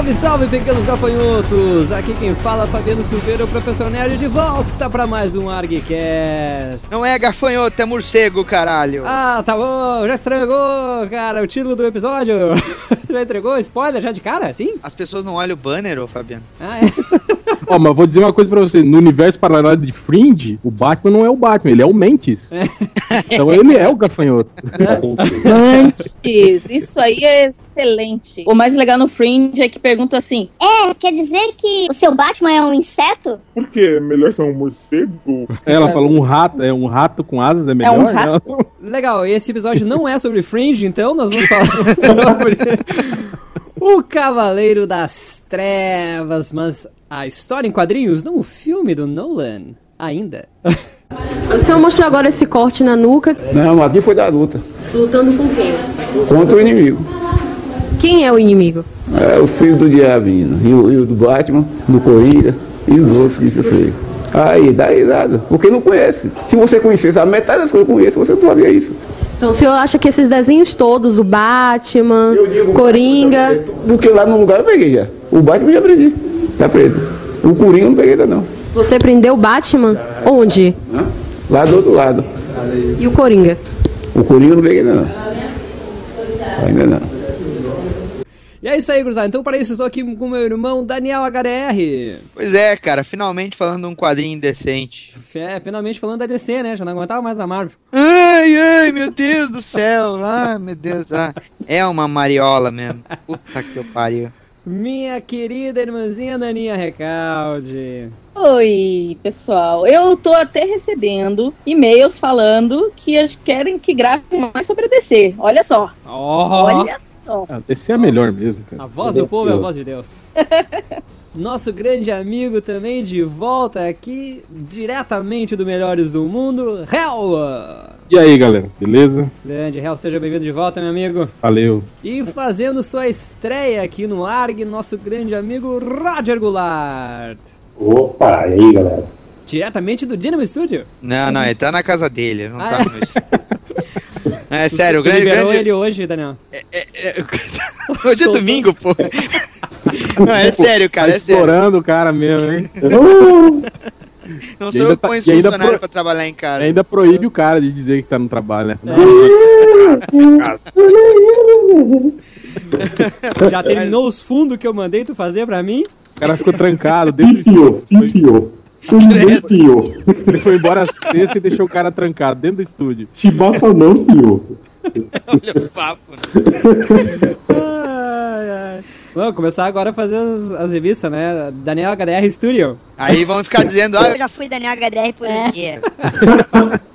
Salve, salve, pequenos gafanhotos! Aqui quem fala é Fabiano Silveira, o professor Nerd, de volta para mais um ArgCast. Não é gafanhoto, é morcego, caralho. Ah, tá bom, já estragou, cara, o título do episódio. já entregou? Spoiler já de cara, sim? As pessoas não olham o banner, ô Fabiano. Ah, é. Ó, mas vou dizer uma coisa pra você: no universo paralelo de Fringe, o Batman não é o Batman, ele é o Mentes. Então ele é o gafanhoto. Antes, isso aí é excelente. O mais legal no Fringe é que pergunta assim: É, quer dizer que o seu Batman é um inseto? Por quê? Melhor ser um morcego? Ela falou um rato, é um rato com asas é melhor. um rato. Ela- Legal, e esse episódio não é sobre Fringe, então nós vamos falar sobre o Cavaleiro das Trevas, mas a história em quadrinhos, não o filme do Nolan, ainda. O senhor mostrou agora esse corte na nuca, Não, aqui foi da luta. lutando com quem? Contra o inimigo. Quem é o inimigo? É o filho do diabinho. E o, e o do Batman, do Coringa e os outros que isso fez. Aí, dá risada. Porque não conhece. Se você conhecesse a metade das coisas que eu conheço, você não faria isso. Então o senhor acha que esses desenhos todos, o Batman, Coringa, Porque lá no lugar eu peguei já. O Batman eu já aprendi. Tá preso. O Coringa eu não peguei ainda não. você prendeu o Batman? Onde? Hã? Lá do outro lado. E o Coringa? O Coringa eu não peguei ainda não. Ainda não. E é isso aí, gurizada. Então, para isso, estou aqui com meu irmão Daniel HDR. Pois é, cara, finalmente falando de um quadrinho decente. É, finalmente falando da DC, né? Já não aguentava mais a Marvel. Ai, ai, meu Deus do céu. Ai, meu Deus. Ah, é uma mariola mesmo. Puta que eu pariu. Minha querida irmãzinha Daninha Recalde. Oi, pessoal. Eu tô até recebendo e-mails falando que eles querem que grave mais sobre a DC. Olha só. Ó, Olha só. Ah, esse é melhor mesmo, cara. a voz do povo é a voz de Deus. Nosso grande amigo também de volta aqui, diretamente do Melhores do Mundo, Hell! E aí, galera, beleza? Grande Hell, seja bem-vindo de volta, meu amigo. Valeu. E fazendo sua estreia aqui no ARG, nosso grande amigo Roger Goulart. Opa, e aí galera? Diretamente do Dynamo Studio. Não, não, ele tá na casa dele, ele não Ah, tá no meu... É sério, o Tu grande, liberou grande... ele hoje, Daniel. É, é, Hoje é domingo, pô. Não, é sério, cara, tá é sério. o cara mesmo, hein? Não sou eu que tá- ponho e ainda funcionário pro- pra trabalhar em E casa. ainda proíbe o cara de dizer que tá no trabalho, né? Já terminou os fundos que eu mandei tu fazer pra mim? O cara ficou trancado dentro do Enfiou. Enfiou. Ele foi embora sexta e deixou o cara trancado dentro do estúdio. Chibata não, enfiou. Olha o papo. né? Ai, ai. Vamos começar agora a fazer as, as revistas, né? Daniel HDR Studio. Aí vão ficar dizendo, ah, Eu já fui Daniel HDR por um dia.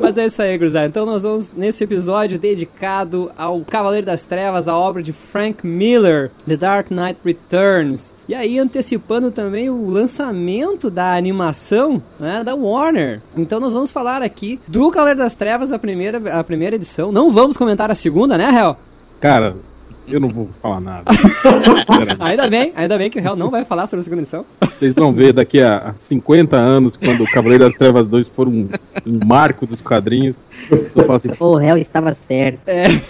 Mas é isso aí, gurizada. Então nós vamos nesse episódio dedicado ao Cavaleiro das Trevas, a obra de Frank Miller, The Dark Knight Returns. E aí antecipando também o lançamento da animação né, da Warner. Então nós vamos falar aqui do Cavaleiro das Trevas, a primeira, a primeira edição. Não vamos comentar a segunda, né, Hel? Cara, eu não vou falar nada. Ainda bem, ainda bem que o Hel não vai falar sobre a segunda edição. Vocês vão ver daqui a 50 anos, quando o Cavaleiro das Trevas 2 for um, um marco dos quadrinhos. Eu falo assim, O réu estava certo. eu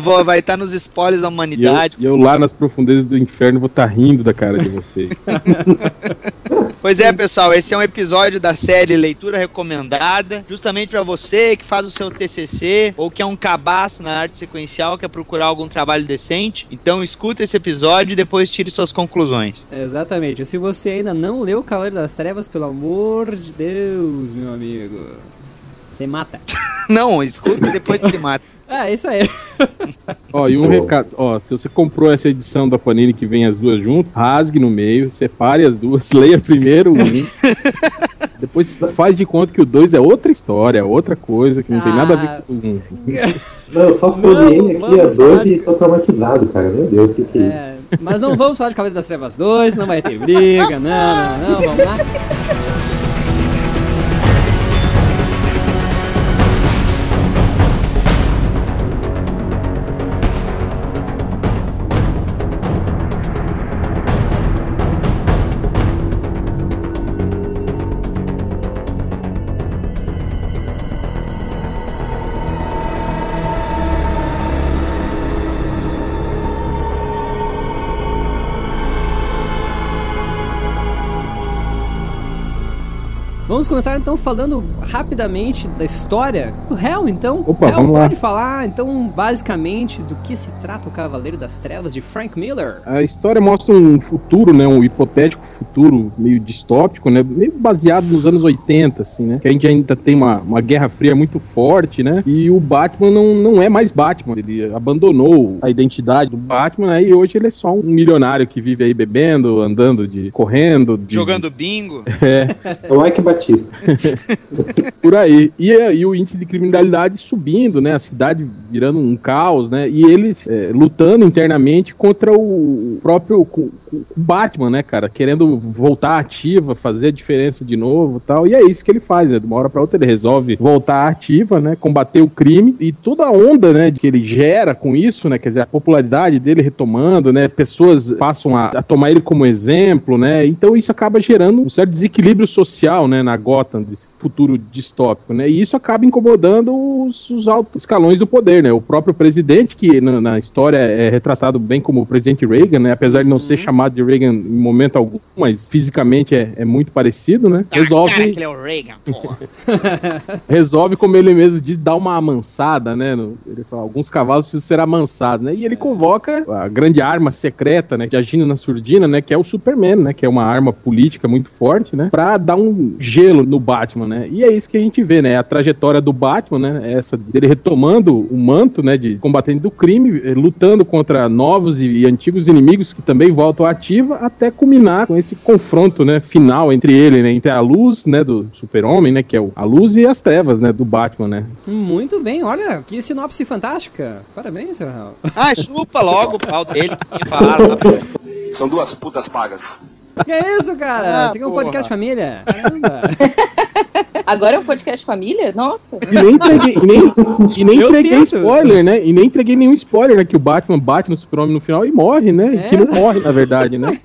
vou- vai estar nos spoilers da e eu, humanidade. e eu lá nas profundezas do inferno vou estar rindo da cara de vocês. Pois é, pessoal, esse é um episódio da série Leitura Recomendada, justamente pra você que faz o seu TCC ou que é um cabaço na arte sequencial, quer procurar algum trabalho decente. Então escuta esse episódio e depois tire suas conclusões. Exatamente. Se você ainda não leu Cavaleiro das Trevas, pelo amor de Deus, meu amigo. Você mata. Não, escuta e depois se mata. É, isso aí. Ó, e um recado, ó, se você comprou essa edição da Panini que vem as duas juntas, rasgue no meio, separe as duas, leia primeiro o um, depois faz de conta que o dois é outra história, outra coisa, que não tem nada a ver com o um. Não, eu só folhei aqui a dois e tô traumatizado, cara. Meu Deus, o que que é isso? É, mas não vamos falar de Cavaleiro das Trevas 2, não vai ter briga, não, não, não, vamos lá. Vamos começar então falando rapidamente da história do Hell, então. Opa, Hell, vamos lá. pode falar, então, basicamente, do que se trata o Cavaleiro das Trevas de Frank Miller? A história mostra um futuro, né, um hipotético futuro meio distópico, né, meio baseado nos anos 80, assim, né, que a gente ainda tem uma, uma guerra fria muito forte, né, e o Batman não, não é mais Batman, ele abandonou a identidade do Batman, né, e hoje ele é só um milionário que vive aí bebendo, andando, de correndo, de, Jogando bingo. É o Ike Por aí. E, é, e o índice de criminalidade subindo, né? A cidade virando um caos, né? E eles é, lutando internamente contra o próprio Batman, né, cara? Querendo voltar ativa, fazer a diferença de novo tal. E é isso que ele faz, né? De uma hora pra outra ele resolve voltar ativa, né? Combater o crime e toda a onda, né? Que ele gera com isso, né? Quer dizer, a popularidade dele retomando, né? Pessoas passam a, a tomar ele como exemplo, né? Então isso acaba gerando um certo desequilíbrio social, né? Na Gotham, desse futuro distópico, né? E isso acaba incomodando os, os altos escalões do poder, né? O próprio presidente, que na, na história é retratado bem como o presidente Reagan, né? Apesar de não ser chamado de Reagan em momento algum, mas fisicamente é, é muito parecido, né? Resolve Cara, que ele é o Reagan, porra. resolve, como ele mesmo diz, dar uma amansada, né? no- ele fala, alguns cavalos precisam ser amansados, né? E ele convoca a grande arma secreta, né? De agindo na surdina, né? Que é o Superman, né? Que é uma arma política muito forte, né? Pra dar um gelo no Batman, né? E é isso que a gente vê, né? A trajetória do Batman, né? Essa dele retomando o manto, né? De combatente do crime, eh, lutando contra novos e, e antigos inimigos que também voltam à ativa, até culminar com esse confronto, né? Final entre ele, né? Entre a luz, né? Do super-homem, né? Que é o, a luz e as trevas, né? Do Batman, né? Muito bem, olha, que sinopse fantástica. Parabéns, seu Hell. Ah, chupa logo o pau dele. que falaram lá. São duas putas pagas. Que é isso, cara? Ah, Isso aqui é um podcast família. Caramba. Agora é um podcast família? Nossa. E nem entreguei, e nem, e nem Eu entreguei spoiler, né? E nem entreguei nenhum spoiler, né? Que o Batman bate no super-homem no final e morre, né? É. Que não morre, na verdade, né?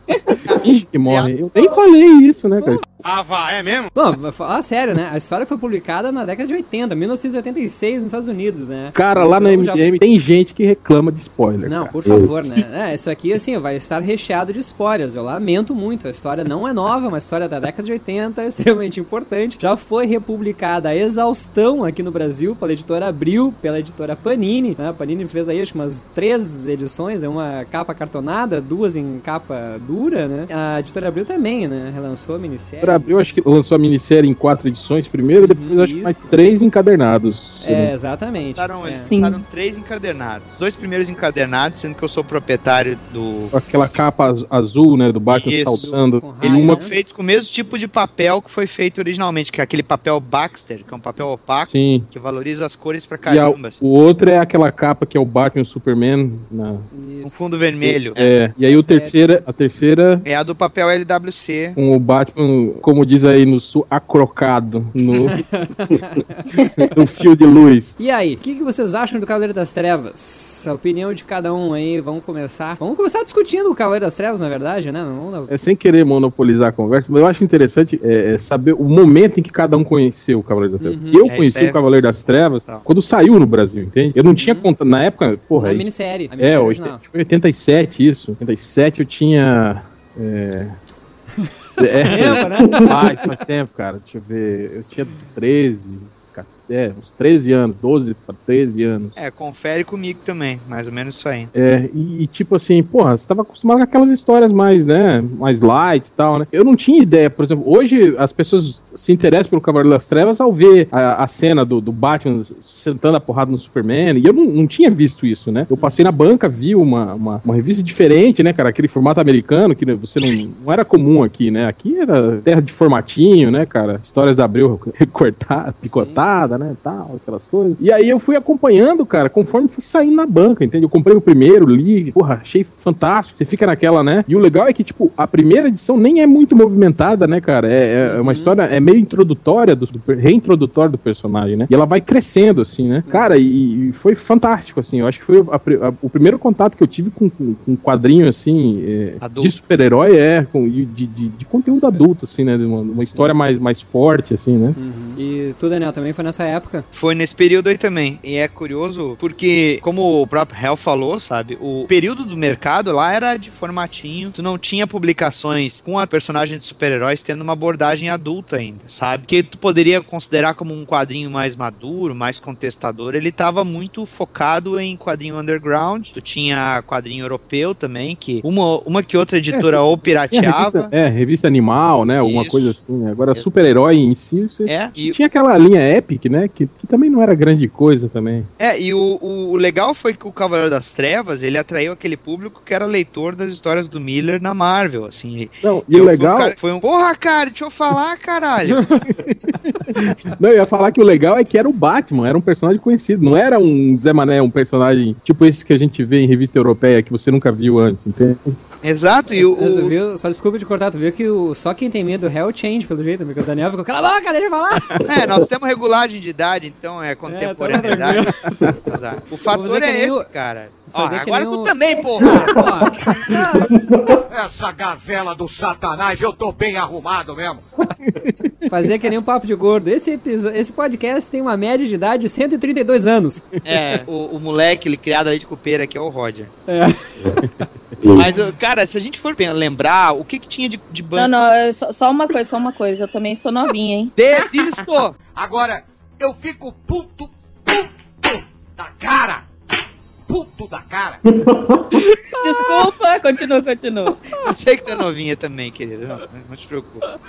Finge que morre. Eu nem falei isso, né, cara? Ah, vá, é mesmo? Bom, vou falar sério, né? A história foi publicada na década de 80, 1986, nos Estados Unidos, né? Cara, lá na Então já- MDM tem gente que reclama de spoiler. Não, cara. por favor, né? É, isso aqui, assim, vai estar recheado de spoilers. Eu lamento muito. A história não é nova, é uma história da década de 80, extremamente importante. Já foi republicada a exaustão aqui no Brasil pela editora Abril, pela editora Panini. Né? A Panini fez aí, acho que umas três edições, é uma capa cartonada, duas em capa dura, né? A editora Abril também, né? Relançou a minissérie. Pra Abril, acho que lançou a minissérie em quatro edições primeiro, depois acho que isso. mais três encadernados. É, exatamente. Lançaram, É. Sim. lançaram três encadernados. Os dois primeiros encadernados, sendo que eu sou proprietário do. Aquela capa az- azul, né, do Batman Isso. Saltando. Com Ele Eles raça, uma são feitos com o mesmo tipo de papel que foi feito originalmente, que é aquele papel Baxter, que é um papel opaco, Sim. que valoriza as cores pra E a- caramba. assim. o outro é aquela capa que é o Batman e o Superman. Na, Um fundo vermelho. é, e aí o terceira, a terceira É a do papel LWC. com o Batman, como diz aí no sul, acrocado no, no fio de luz. E aí, o que, que vocês acham do Cavaleiro das Trevas? A opinião de cada um aí, vamos começar. Vamos começar discutindo o Cavaleiro das Trevas, na verdade, né? Não, não- É sem querer monopolizar a conversa, mas eu acho interessante é, é saber o momento em que cada um conheceu o Cavaleiro das Trevas. Uhum. Eu É, conheci isso é- o Cavaleiro das Trevas Tá. quando saiu no Brasil, entende? Eu não tinha conta. Na época, porra, a isso- minissérie. A é, minissérie oit- original. tipo, 87 isso. 87 eu tinha. É, é, Lembra, né? faz, faz tempo, cara. Deixa eu ver. Eu tinha 13, ca- é, uns 13 anos, 12 para 13 anos. É, confere comigo também, mais ou menos isso aí. É, e, e tipo assim, porra, você tava acostumado com aquelas histórias mais, né, mais light e tal, né? Eu não tinha ideia, por exemplo, hoje as pessoas se interessam pelo Cavaleiro das Trevas ao ver a, a cena do, do Batman sentando a porrada no Superman, e eu não, não tinha visto isso, né? Eu passei na banca, vi uma, uma, uma revista diferente, né, cara, aquele formato americano, que você não, não era comum aqui, né? Aqui era terra de formatinho, né, cara? Histórias da Abril recortada, picotada, né, tal, aquelas coisas. E aí eu fui acompanhando, cara, conforme fui saindo na banca, entende? Eu comprei o primeiro, li, porra, achei fantástico. Você fica naquela, né? E o legal é que, tipo, a primeira edição nem é muito movimentada, né, cara? É, é uma história, é meio introdutória, do, do reintrodutória do personagem, né? E ela vai crescendo, assim, né? Cara, e, e foi fantástico, assim. Eu acho que foi a a- o primeiro contato que eu tive com, com, com um quadrinho, assim, é, de super-herói, é, com, de, de, de- de conteúdo adulto, assim, né? De uma, uma história mais, mais forte, assim, né? Uhum. E tu, Daniel, também foi nessa época. Foi nesse período aí também. E é curioso porque, como o próprio Hell falou, sabe, o período do mercado lá era de formatinho. Tu não tinha publicações com a personagem de super-heróis tendo uma abordagem adulta ainda, sabe? Que tu poderia considerar como um quadrinho mais maduro, mais contestador. Ele tava muito focado em quadrinho underground. Tu tinha quadrinho europeu também, que uma, uma que outra editora É, ou pirateava. revista, é, revista animal, né? Alguma Isso. coisa assim. né? Agora, super-herói em si, você É, e- tinha aquela linha Epic, né? Que, que também não era grande coisa também. É, e o, o, legal foi que o Cavaleiro das Trevas, ele atraiu aquele público que era leitor das histórias do Miller na Marvel, assim. Não, e o legal. cara- foi um, porra, cara, deixa eu falar, caralho. Não, eu ia falar que o legal é que era o Batman, era um personagem conhecido. Não era um Zé Mané, um personagem tipo esse que a gente vê em revista europeia que você nunca viu antes, entende? Exato, e o, Tu viu? Só desculpa de cortar, tu viu que o, só quem tem medo é o Change, pelo jeito, porque o Daniel ficou, cala a boca, deixa eu falar. É, nós temos regulagem de idade, então é contemporaneidade. Exato. O fator que é esse, o- cara. Ó, fazer que agora tu o- também, porra. Essa gazela do satanás, eu tô bem arrumado mesmo. Fazer que nem um papo de gordo. Esse, episo- esse podcast tem uma média de idade de 132 anos. É, o, o moleque, ele criado aí de cupeira aqui é o Roger. É. Mas, ô, cara, se a gente for lembrar, o que que tinha de, de Não, banco? não, é só, só uma coisa, só uma coisa. Eu também sou novinha, hein? Desisto! Agora, eu fico puto, puto da cara. Puto da cara. Desculpa, continua, continua. Eu sei que tu é novinha também, querido. Não, não te preocupa.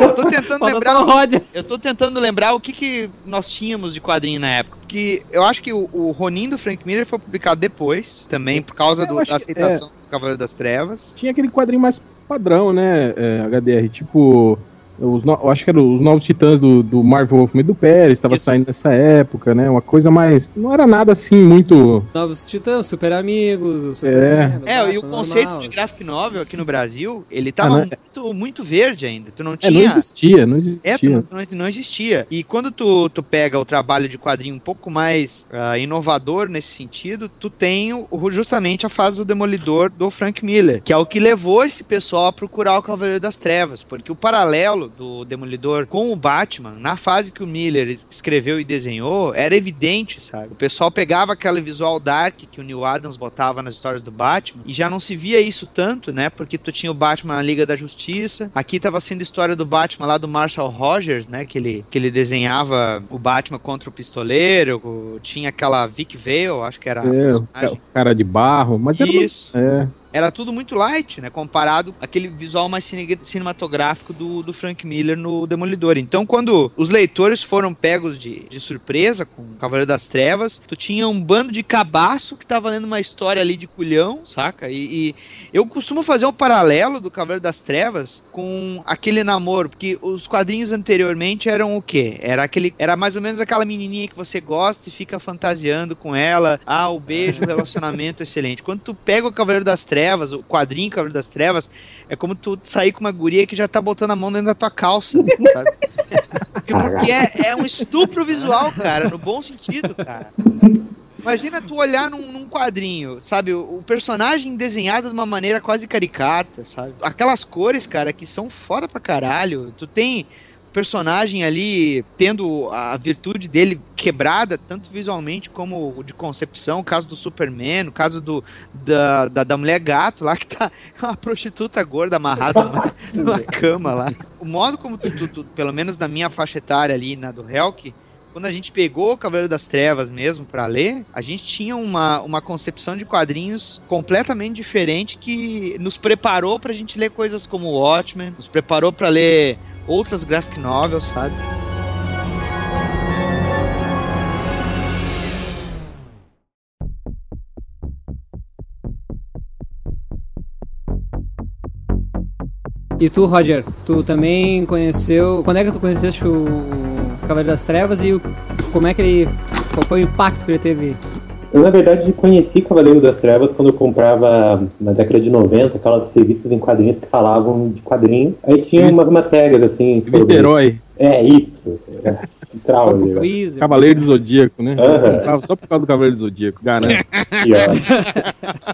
Eu tô tentando lembrar. o. Eu tô tentando lembrar o que, que nós tínhamos de quadrinho na época. Porque eu acho que o, o Ronin do Frank Miller foi publicado depois, também por causa do- da que- aceitação do Cavaleiro das Trevas. Tinha aquele quadrinho mais padrão, né, é, HDR? Tipo, os no- eu acho que eram os novos titãs do, do Marvel Wolfman do Pérez, estava saindo nessa época, né? Uma coisa mais. Não era nada assim muito. Novos Titãs, Super Amigos, Super É. O É, e o Batman conceito normal. de graphic novel aqui no Brasil, ele tava Ah, não- muito, muito verde ainda. Tu não É, não tinha. existia, não existia. É, tu não, não- existia. E quando tu, tu pega o trabalho de quadrinho um pouco mais ah, inovador nesse sentido, tu tem o- justamente a fase do Demolidor do Frank Miller, que é o que levou esse pessoal a procurar o Cavaleiro das Trevas, porque o paralelo do Demolidor com o Batman, na fase que o Miller escreveu e desenhou, era evidente, sabe? O pessoal pegava aquele visual dark que o Neil Adams botava nas histórias do Batman, e já não se via isso tanto, né? Porque tu tinha o Batman na Liga da Justiça, aqui tava sendo a história do Batman lá do Marshall Rogers, né? Que ele, que ele desenhava o Batman contra o pistoleiro, tinha aquela Vic Vale, acho que era É, o cara de barro, mas era. Isso. É. Era tudo muito light, né? Comparado àquele visual mais cine- cinematográfico do, do Frank Miller no Demolidor. Então, quando os leitores foram pegos de, de surpresa com o Cavaleiro das Trevas, tu tinha um bando de cabaço que tava lendo uma história ali de culhão, saca? E, e eu costumo fazer um paralelo do Cavaleiro das Trevas com aquele namoro, porque os quadrinhos anteriormente eram o quê? Era aquele, era mais ou menos aquela menininha que você gosta e fica fantasiando com ela. Ah, o beijo, o relacionamento excelente. Quando tu pega o Cavaleiro das Trevas, o quadrinho Cavaleiro das Trevas, é como tu sair com uma guria que já tá botando a mão dentro da tua calça, sabe? Porque, é, é um estupro visual, cara, no bom sentido, cara. Imagina tu olhar num, num quadrinho, sabe? O, o personagem desenhado de uma maneira quase caricata, sabe? Aquelas cores, cara, que são foda pra caralho. Tu tem personagem ali tendo a virtude dele quebrada, tanto visualmente como de concepção. O caso do Superman, o caso do, da, da, da mulher gato lá, que tá uma prostituta gorda amarrada numa, numa cama lá. O modo como tu, tu- tu- pelo menos na minha faixa etária ali, na do Helk, quando a gente pegou o Cavaleiro das Trevas mesmo pra ler, a gente tinha uma, uma concepção de quadrinhos completamente diferente que nos preparou pra gente ler coisas como Watchmen, nos preparou pra ler outras graphic novels, sabe? E tu, Roger, tu também conheceu. Quando é que tu conheceste o Cavaleiro das Trevas e o- como é que ele. Qual foi o impacto que ele teve? Eu, na verdade, conheci Cavaleiro das Trevas quando eu comprava, na década de 90, aquelas revistas em quadrinhos que falavam de quadrinhos. Aí tinha umas matérias, assim, Revista Herói. É, isso. Né? quiz. Cavaleiro do Zodíaco, né? Comprava Só por causa do Cavaleiro do Zodíaco, garanto.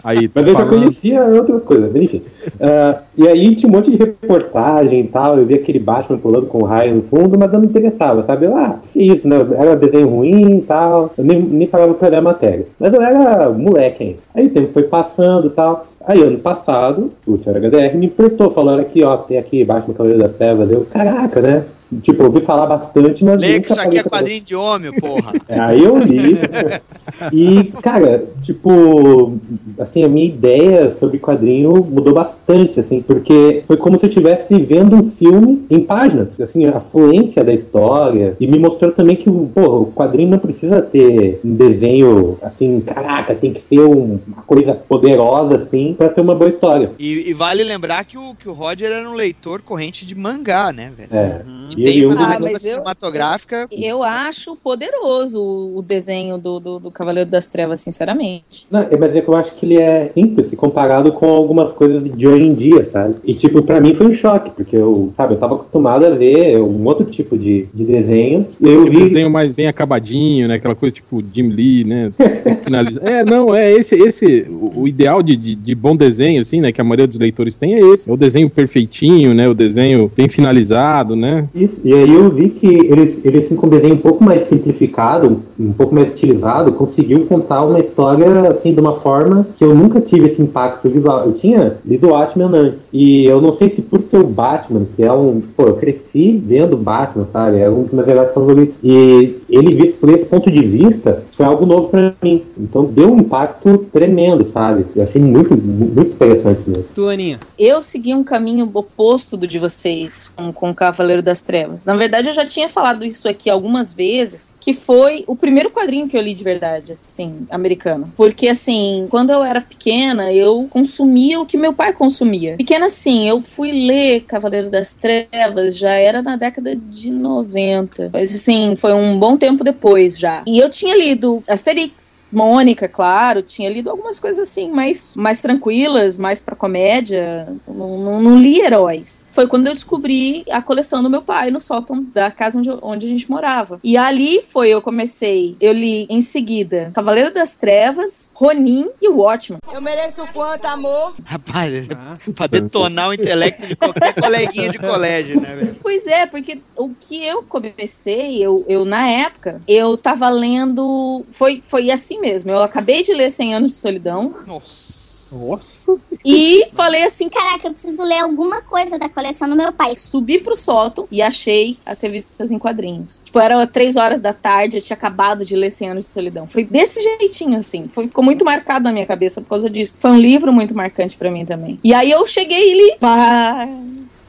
Aí, Mas eu já conhecia outras coisas, enfim. Ah, e aí tinha um monte de reportagem e tal, eu vi aquele Batman pulando com o raio no fundo, mas eu não me interessava, sabe? Eu, ah, fiz, né? Era desenho ruim e tal, eu nem, nem parava pra ler a matéria. Mas eu era moleque ainda. Aí o tempo foi passando e tal. Aí ano passado, o senhor HDR me emprestou, falando aqui, ó, tem aqui Batman Cavaleiro das Trevas. Eu, caraca, né? Tipo, ouvi falar bastante, mas. Lê que isso aqui é quadrinho de homem, porra. é, aí eu li. e, cara, tipo, assim, a minha ideia sobre quadrinho mudou bastante, assim, porque foi como se eu estivesse vendo um filme em páginas, assim, a fluência da história. E me mostrou também que, pô, o quadrinho não precisa ter um desenho, assim, caraca, tem que ser um- uma coisa poderosa, assim, pra ter uma boa história. E, e vale lembrar que o, que o Roger era um leitor corrente de mangá, né, velho? É. E E tem eu- uma Ah, narrativa eu- cinematográfica. Eu acho poderoso o- o desenho do, do, do Cavaleiro das Trevas, sinceramente. Não, é, mas é que eu acho que ele é simples se comparado com algumas coisas de hoje em dia, sabe? E, tipo, pra mim foi um choque, porque eu, sabe, eu tava acostumado a ver um outro tipo de, de desenho. E eu vi. desenho mais bem acabadinho, né? Aquela coisa tipo Jim Lee, né? Finaliza- É, não, é esse, esse o, ideal de, de, de bom desenho, assim, né? Que a maioria dos leitores tem é esse. É o desenho perfeitinho, né? O desenho bem finalizado, né? Isso, e aí eu vi que eles, eles assim, com um desenho um pouco mais simplificado, um pouco mais estilizado, conseguiu contar uma história assim de uma forma que eu nunca tive esse impacto visual. Eu tinha lido Batman antes, e eu não sei se por ser o Batman, que é um. Pô, eu cresci vendo Batman, sabe? É um dos meus heróis favoritos. E ele visto por esse ponto de vista foi algo novo pra mim. Então deu um impacto tremendo, sabe? Eu achei muito, muito interessante mesmo. Tu, Aninha. Eu segui um caminho oposto do de vocês com, com o Cavaleiro das Trevas. Na verdade, eu já tinha falado isso aqui algumas vezes, que foi o primeiro quadrinho que eu li de verdade, assim, americano. Porque, assim, quando eu era pequena, eu consumia o que meu pai consumia. Pequena, assim, eu fui ler Cavaleiro das Trevas, já era na década de 90. Mas, assim, foi um bom tempo depois já. E eu tinha lido Asterix, Mônica, claro, tinha lido algumas coisas assim, mais, mais tranquilas, mais pra comédia. Não, não, não li heróis. Foi quando eu descobri a coleção do meu pai no sótão da casa onde, onde a gente morava. E ali foi, eu comecei, eu li em seguida Cavaleiro das Trevas, Ronin e Watchmen. Eu mereço quanto, amor? Rapaz, é pra detonar o intelecto de qualquer coleguinha de colégio, né, velho? Pois é, porque o que eu comecei, eu, eu na época, eu tava lendo. Foi, foi assim mesmo. Eu acabei de ler 100 Anos de Solidão. Nossa. Nossa. E falei assim: Caraca, eu preciso ler alguma coisa da coleção do meu pai. subi pro sótão e achei as revistas em quadrinhos. Tipo, era três horas da tarde, eu tinha acabado de ler 100 Anos de Solidão. Foi desse jeitinho, assim. Foi, ficou muito marcado na minha cabeça por causa disso. Foi um livro muito marcante pra mim também. E aí eu cheguei e li. Pá,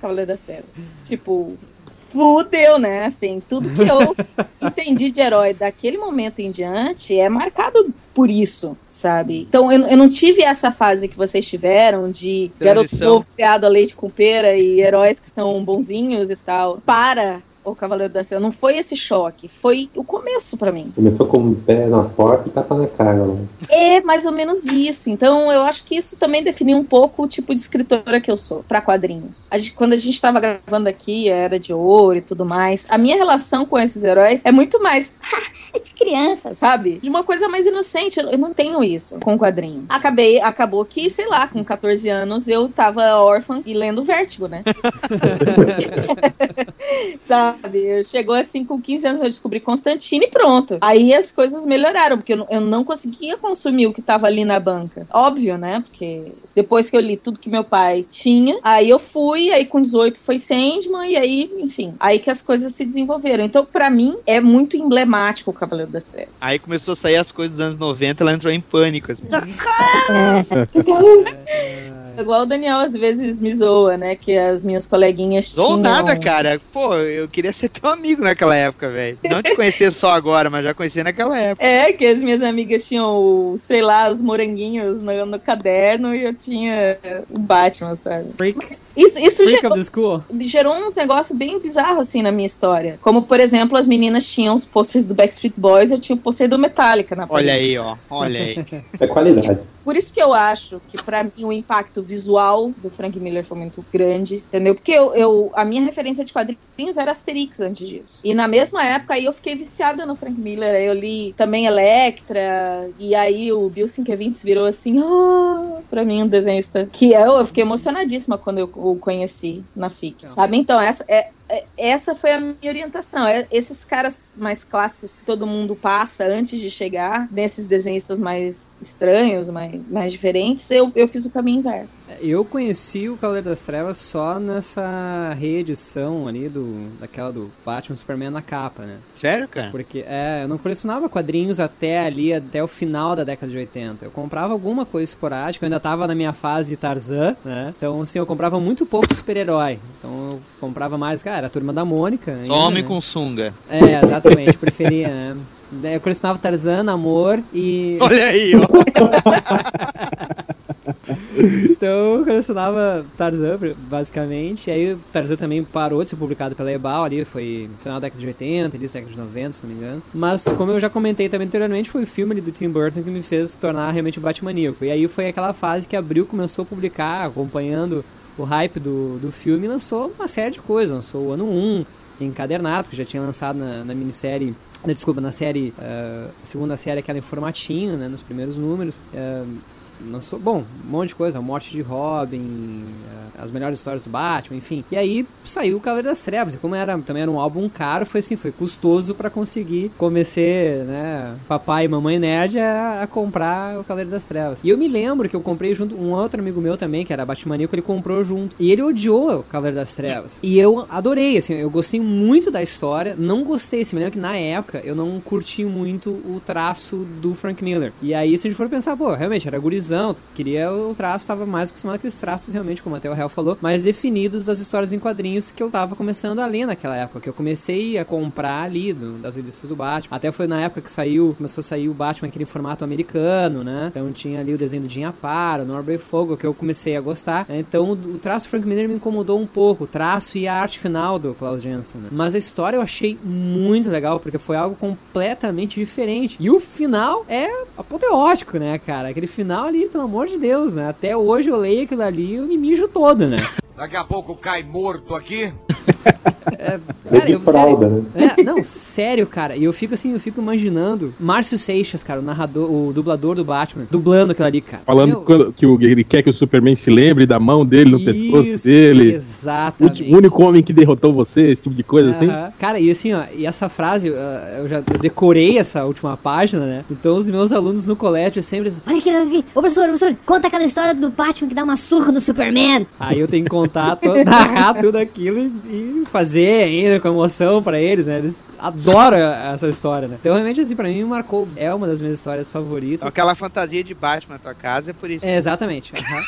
Cavaleiro da Serra. Tipo. Fudeu, né? Assim, tudo que eu entendi de herói daquele momento em diante é marcado por isso, sabe? Então eu, eu não tive essa fase que vocês tiveram de garoto Transição. novo criado a leite com pera e heróis que são bonzinhos e tal. Para o Cavaleiro da Estrela. Não foi esse choque, foi o começo pra mim. Começou com o pé na porta e tapa na cara. Né? É mais ou menos isso. Então eu acho que isso também definiu um pouco o tipo de escritora que eu sou pra quadrinhos. A gente- quando a gente tava gravando aqui, Era de Ouro e tudo mais, a minha relação com esses heróis é muito mais É de criança. sabe? De uma coisa mais inocente. Eu eu não tenho isso com quadrinho. Acabei, acabou que, sei lá, com 14 anos eu tava órfã e lendo Vértigo, né? sabe? Eu chegou assim, com 15 anos eu descobri Constantine e pronto. Aí as coisas melhoraram, porque eu, não- eu não conseguia consumir o que tava ali na banca. Óbvio, né? Porque depois que eu li tudo que meu pai tinha, aí eu fui, aí com 18 foi Sandman, e aí, enfim, aí que as coisas se desenvolveram. Então, pra mim, é muito emblemático o Cavaleiro das Trevas. Aí começou a sair as coisas dos anos 90, ela entrou em pânico, assim. Igual o Daniel às vezes me zoa, né? Que as minhas coleguinhas Ou tinham... nada, cara. Pô, eu queria ser teu amigo naquela época, velho. Não te conhecer só agora, mas já conhecer naquela época. É, que as minhas amigas tinham, sei lá, os moranguinhos no, no caderno e eu tinha o Batman, sabe? Freak, Isso, isso freak gerou, of the school. gerou uns negócios bem bizarros, assim, na minha história. Como, por exemplo, as meninas tinham os posters do Backstreet Boys, eu tinha o pôster do Metallica na Olha parede. aí, ó. Olha aí. É qualidade. Por isso que eu acho que, pra mim, o impacto visual do Frank Miller foi muito grande, entendeu? Porque eu, eu, a minha referência de quadrinhos era Asterix antes disso. E na mesma época aí eu fiquei viciada no Frank Miller. Aí eu li também Electra, e aí o Bill Sienkiewicz virou assim, ah, pra mim um desenhista que eu, eu fiquei emocionadíssima quando eu o conheci na FIC, sabe? Então, essa é, é, essa foi a minha orientação. É, esses caras mais clássicos que todo mundo passa antes de chegar, nesses desenhistas mais estranhos, mais, mais diferentes, eu, eu fiz o caminho inverso. Eu conheci o Cavaleiro das Trevas só nessa reedição ali do daquela do Batman Superman na capa, né? Sério, cara? Porque é, eu não colecionava quadrinhos até ali, até o final da década de 80. Eu comprava alguma coisa esporádica, eu ainda tava na minha fase Tarzan, né? Então, assim, eu comprava muito pouco super-herói. Então, eu comprava mais, cara, a turma da Mônica. Só ainda, homem né? com sunga. É, exatamente, preferia, né? Eu colecionava Tarzan, Amor e. Olha aí, ó. Então eu colecionava Tarzan, basicamente. E aí o Tarzan também parou de ser publicado pela Ebal ali, foi no final da década de 80, início da década de 90, se não me engano. Mas como eu já comentei também anteriormente, foi o filme ali do Tim Burton que me fez tornar realmente o Batmaníaco. E aí foi aquela fase que Abril começou a publicar, acompanhando o hype do, do filme, lançou uma série de coisas. Lançou o ano 1, encadernado, que já tinha lançado na, na minissérie desculpa, na série, uh, segunda série, aquela em formatinho, né, nos primeiros números. Uh, lançou, bom, um monte de coisa, a morte de Robin, uh, as melhores histórias do Batman, enfim. E aí saiu o Cavaleiro das Trevas, e como era, também era um álbum caro, foi assim, foi custoso para conseguir convencer, né, papai e mamãe nerd a, a, comprar o Cavaleiro das Trevas. E eu me lembro que eu comprei junto, um outro amigo meu também, que era Batmaníaco, ele comprou junto. E ele odiou o Cavaleiro das Trevas. E eu adorei, assim, eu gostei muito da história, não gostei, assim, me lembro que na época eu não curti muito o traço do Frank Miller. E aí, se a gente for pensar, pô, realmente era gurizão, queria o traço, estava mais acostumado com aqueles traços realmente, como até o Hell falou, mais definidos das histórias em quadrinhos que eu tava começando a ler naquela época, que eu comecei a comprar ali do, das revistas do Batman. Até foi na época que saiu, começou a sair o Batman aquele formato americano, né? Então tinha ali o desenho do Jim Aparo, Norbert Fogo, que eu comecei a gostar. Então o traço do Frank Miller me incomodou um pouco, o traço e a arte final do Klaus Jensen. Né? Mas a história eu achei muito legal, porque foi algo completamente diferente. E o final é apoteótico, né, cara? Aquele final ali, pelo amor de Deus, né? Até hoje eu leio aquilo ali e eu me mijo todo, né? Daqui a pouco cai morto aqui. É, É de fralda, sério, é, não, sério, cara. E eu fico assim, eu fico imaginando Márcio Seixas, cara, o narrador, o dublador do Batman, dublando aquilo ali, cara. Falando Meu, quando- que o- ele quer que o Superman se lembre da mão dele no pescoço Isso, dele. Exatamente. O único homem que derrotou você, esse tipo de coisa assim. Aham. Cara, e assim, ó, e essa frase, uh, eu já decorei essa última página, né? Então os meus alunos no colégio sempre dizem, Olha aqui, olha aqui. Ô, professor, professor, conta aquela história do Batman que dá uma surra no Superman. Aí eu tenho que contar, narrar tudo aquilo e, e fazer ainda com emoção pra eles, né? Eles adoram essa história, né? Então realmente, assim, pra mim marcou, é uma das minhas histórias favoritas. Aquela fantasia de Batman na tua casa é por isso. É, exatamente. aham.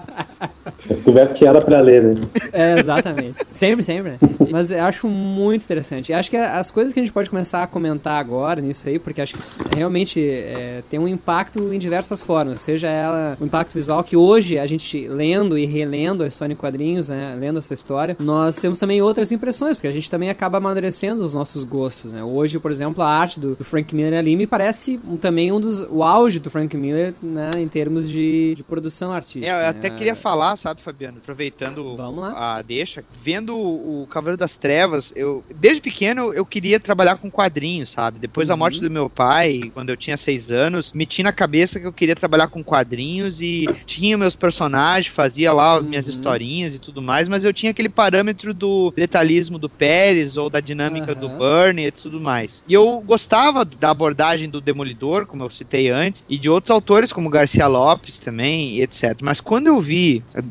Tu veste ela pra ler, né? É, exatamente. Sempre, sempre, né? Mas eu acho muito interessante. Acho que as coisas que a gente pode começar a comentar agora nisso aí, porque acho que realmente é, tem um impacto em diversas formas. Seja ela o impacto visual, que hoje a gente lendo e relendo a história em quadrinhos, né? Lendo essa história, nós temos também outras impressões, porque a gente também acaba amadurecendo os nossos gostos, né? Hoje, por exemplo, a arte do, do Frank Miller ali me parece também um dos. o auge do Frank Miller, né? Em termos de, de produção artística. É, eu né? até queria falar, sabe, Fabiano, aproveitando a deixa, vendo o, Cavaleiro das Trevas, eu desde pequeno eu queria trabalhar com quadrinhos, sabe? Depois da morte do meu pai, quando eu tinha seis anos, me tinha na cabeça que eu queria trabalhar com quadrinhos e tinha meus personagens, fazia lá as minhas historinhas e tudo mais, mas eu tinha aquele parâmetro do detalhismo do Pérez ou da dinâmica do Bernie e tudo mais. E eu gostava da abordagem do Demolidor, como eu citei antes, e de outros autores como Garcia Lopes também, e etc. Mas quando eu vi eh,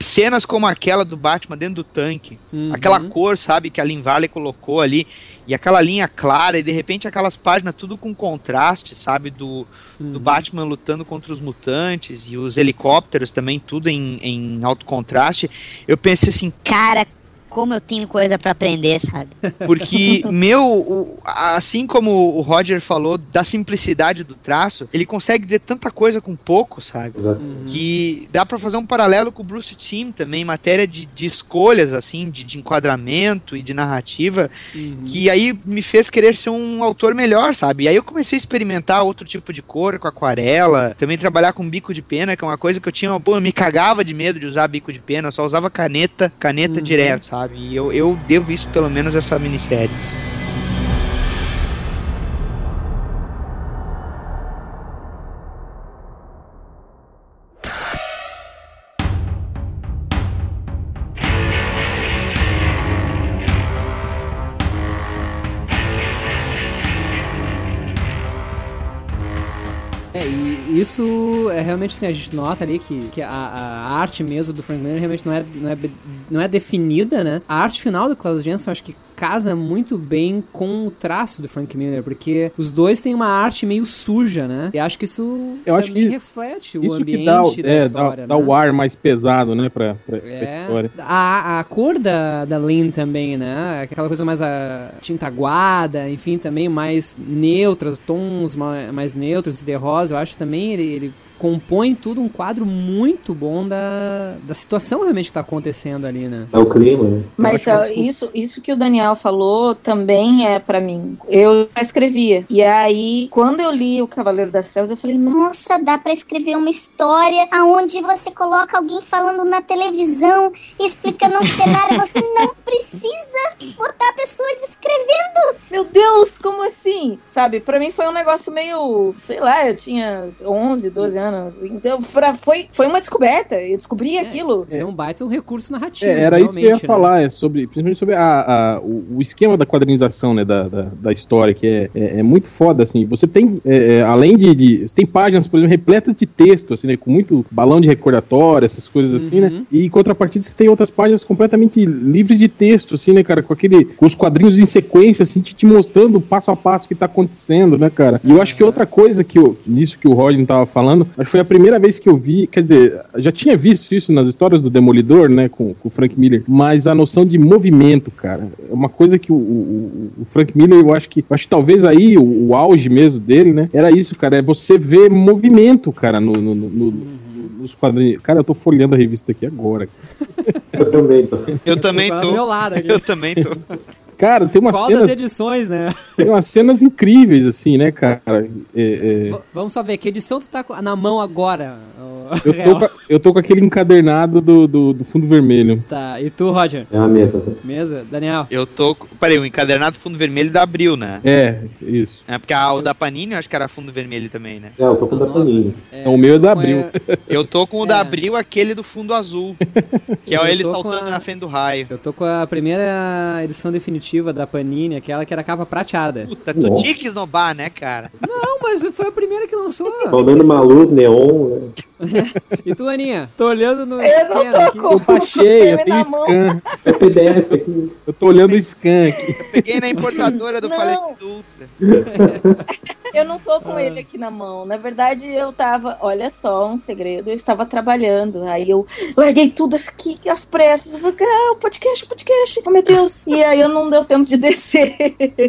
cenas como aquela do Batman dentro do tanque, Uhum. aquela cor, sabe, que a Lin Valley colocou ali, e aquela linha clara, e de repente aquelas páginas tudo com contraste, sabe, do, do Batman lutando contra os mutantes e os helicópteros também, tudo em, em alto contraste, eu pensei assim, Cara, como eu tenho coisa pra aprender, sabe? Porque, meu, o- assim como o Roger falou da simplicidade do traço, ele consegue dizer tanta coisa com pouco, sabe? Que dá pra fazer um paralelo com o Bruce Timm também, em matéria de, de escolhas, assim, de, de enquadramento e de narrativa, que aí me fez querer ser um autor melhor, sabe? E aí eu comecei a experimentar outro tipo de cor com aquarela, também trabalhar com bico de pena, que é uma coisa que eu tinha, pô, eu me cagava de medo de usar bico de pena, eu só usava caneta, caneta direto, sabe? E eu, eu devo isso pelo menos a essa minissérie. Isso é realmente assim, a gente nota ali que, que a, a arte mesmo do Frank Miller realmente não é, não, é, não é definida, né? A arte final do Klaus Jensen acho que casa muito bem com o traço do Frank Miller, porque os dois têm uma arte meio suja, né? E acho que isso Eu acho que reflete o Isso ambiente que dá, o- da é, história, dá, dá né? o ar mais pesado, né, pra, pra, pra É, história. a, a cor da, da Lynn também, né? Aquela coisa mais a, tinta aguada, enfim, também mais neutras, tons ma- mais neutros de rosa. Eu acho também ele, ele compõe tudo um quadro muito bom da, da situação realmente que tá acontecendo ali, né? É o clima, né? Mas isso, isso que o Daniel falou também é pra mim. Eu já escrevia. E aí, quando eu li O Cavaleiro das Trevas, eu falei, nossa, dá pra escrever uma história aonde você coloca alguém falando na televisão, explicando um cenário, você não precisa botar a pessoa descrevendo. meu Deus, como assim? Sabe, pra mim foi um negócio meio, sei lá, eu tinha 11, 12 anos. Então, pra, foi, foi uma descoberta. Eu descobri aquilo. Isso é um baita um recurso narrativo. É, era isso que eu ia né? falar, é sobre, principalmente sobre a, a- o, o esquema da quadrinização, né, da, da, da história, que é, é, é muito foda, assim. Você tem, é, é, além de, de- Você tem páginas, por exemplo, repletas de texto, assim, né, com muito balão de recordatório, essas coisas assim, né? E em contrapartida você tem outras páginas completamente livres de texto, assim, né, cara? Com aquele. Com os quadrinhos em sequência, assim, te, te mostrando passo a passo o que tá acontecendo, né, cara? E eu acho que outra coisa que eu, nisso que o Rodney tava falando, acho que foi a primeira vez que eu vi, quer dizer, já tinha visto isso nas histórias do Demolidor, né, com, com o Frank Miller, mas a noção de movimento, cara, é uma coisa que o, o- o Frank Miller, eu acho que, eu acho que talvez aí o, o auge mesmo dele, né, era isso, cara, é você ver movimento, cara, no, no- no- no- nos quadrinhos. Cara, eu tô folhando a revista aqui agora. Eu também tô. Eu também Tá tô. do meu lado aqui. Eu também tô. Cara, tem umas Qual das cenas, edições, né? tem umas cenas incríveis, assim, né, cara? É, é, Vamos só ver, que edição tu tá na mão agora? eu, tô, com- eu tô com aquele encadernado do, do, do fundo vermelho. Tá, e tu, Roger? É a mesa. Mesa? Daniel? Eu tô. com- Peraí, o encadernado fundo vermelho da Abril, né? É, isso. É porque a, o da Panini eu acho que era fundo vermelho também, né? É, eu tô com o da Panini. Então, o meu é da Abril. Eu tô com o da Abril, aquele do fundo azul. Que é Eu ele saltando a- na frente do raio. Eu tô com a primeira edição definitiva da Panini, aquela que era capa prateada. Puta, tu tinha que esnobar, né, cara? Não, mas foi a primeira que lançou. Faltando uma luz neon, né? E tu, Aninha? Tô olhando no Eu não scan tô aqui. com Eu baixei, eu tenho scan. É PDF aqui. Eu tô olhando o scan aqui. Peguei na importadora do Não. falecido Ultra. Eu não tô com ele aqui na mão. Na verdade, eu tava, olha só, um segredo, eu estava trabalhando. Aí eu larguei tudo aqui às pressas. Eu falei, ah, podcast, podcast. Oh, meu Deus. E aí eu não deu tempo de descer,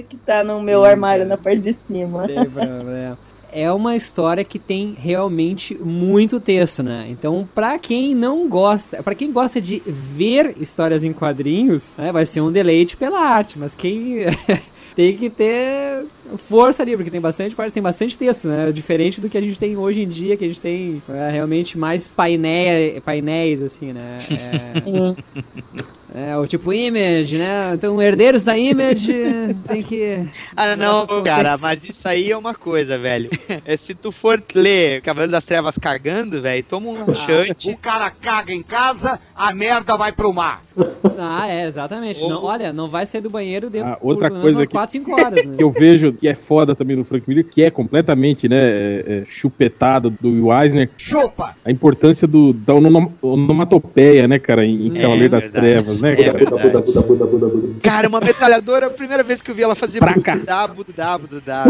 que tá no meu armário na parte de cima. Tem problema. É uma história que tem realmente muito texto, né? Então, pra quem não gosta, pra quem gosta de ver histórias em quadrinhos, né, vai ser um deleite pela arte, mas quem tem que ter força ali, porque tem bastante parte, tem bastante texto, né? Diferente do que a gente tem hoje em dia, que a gente tem é, realmente mais painel, painéis, assim, né? É, é, o tipo Image, né? Então, herdeiros da Image tem que. Ah, não, cara, mas isso aí é uma coisa, velho. É, se tu for ler Cavaleiro das Trevas cagando, velho, toma um laxante. O cara caga em casa, a merda vai pro mar. Ah, é, exatamente. Não, olha, não vai sair do banheiro dentro Ah, outra por coisa umas que- 4, 5 horas, né? que eu vejo que é foda também no Frank Miller, que é completamente, né, é, é, chupetado do Will Eisner, Chupa! a importância do, da onom- onomatopeia, né, cara, em, em É Cavaleiro das verdade. Trevas, né, É cara? Buda, verdade. Buda, Buda, Buda, Buda. Cara, uma metralhadora, a primeira vez que eu vi ela fazer Pra cá. budá, budá, budá.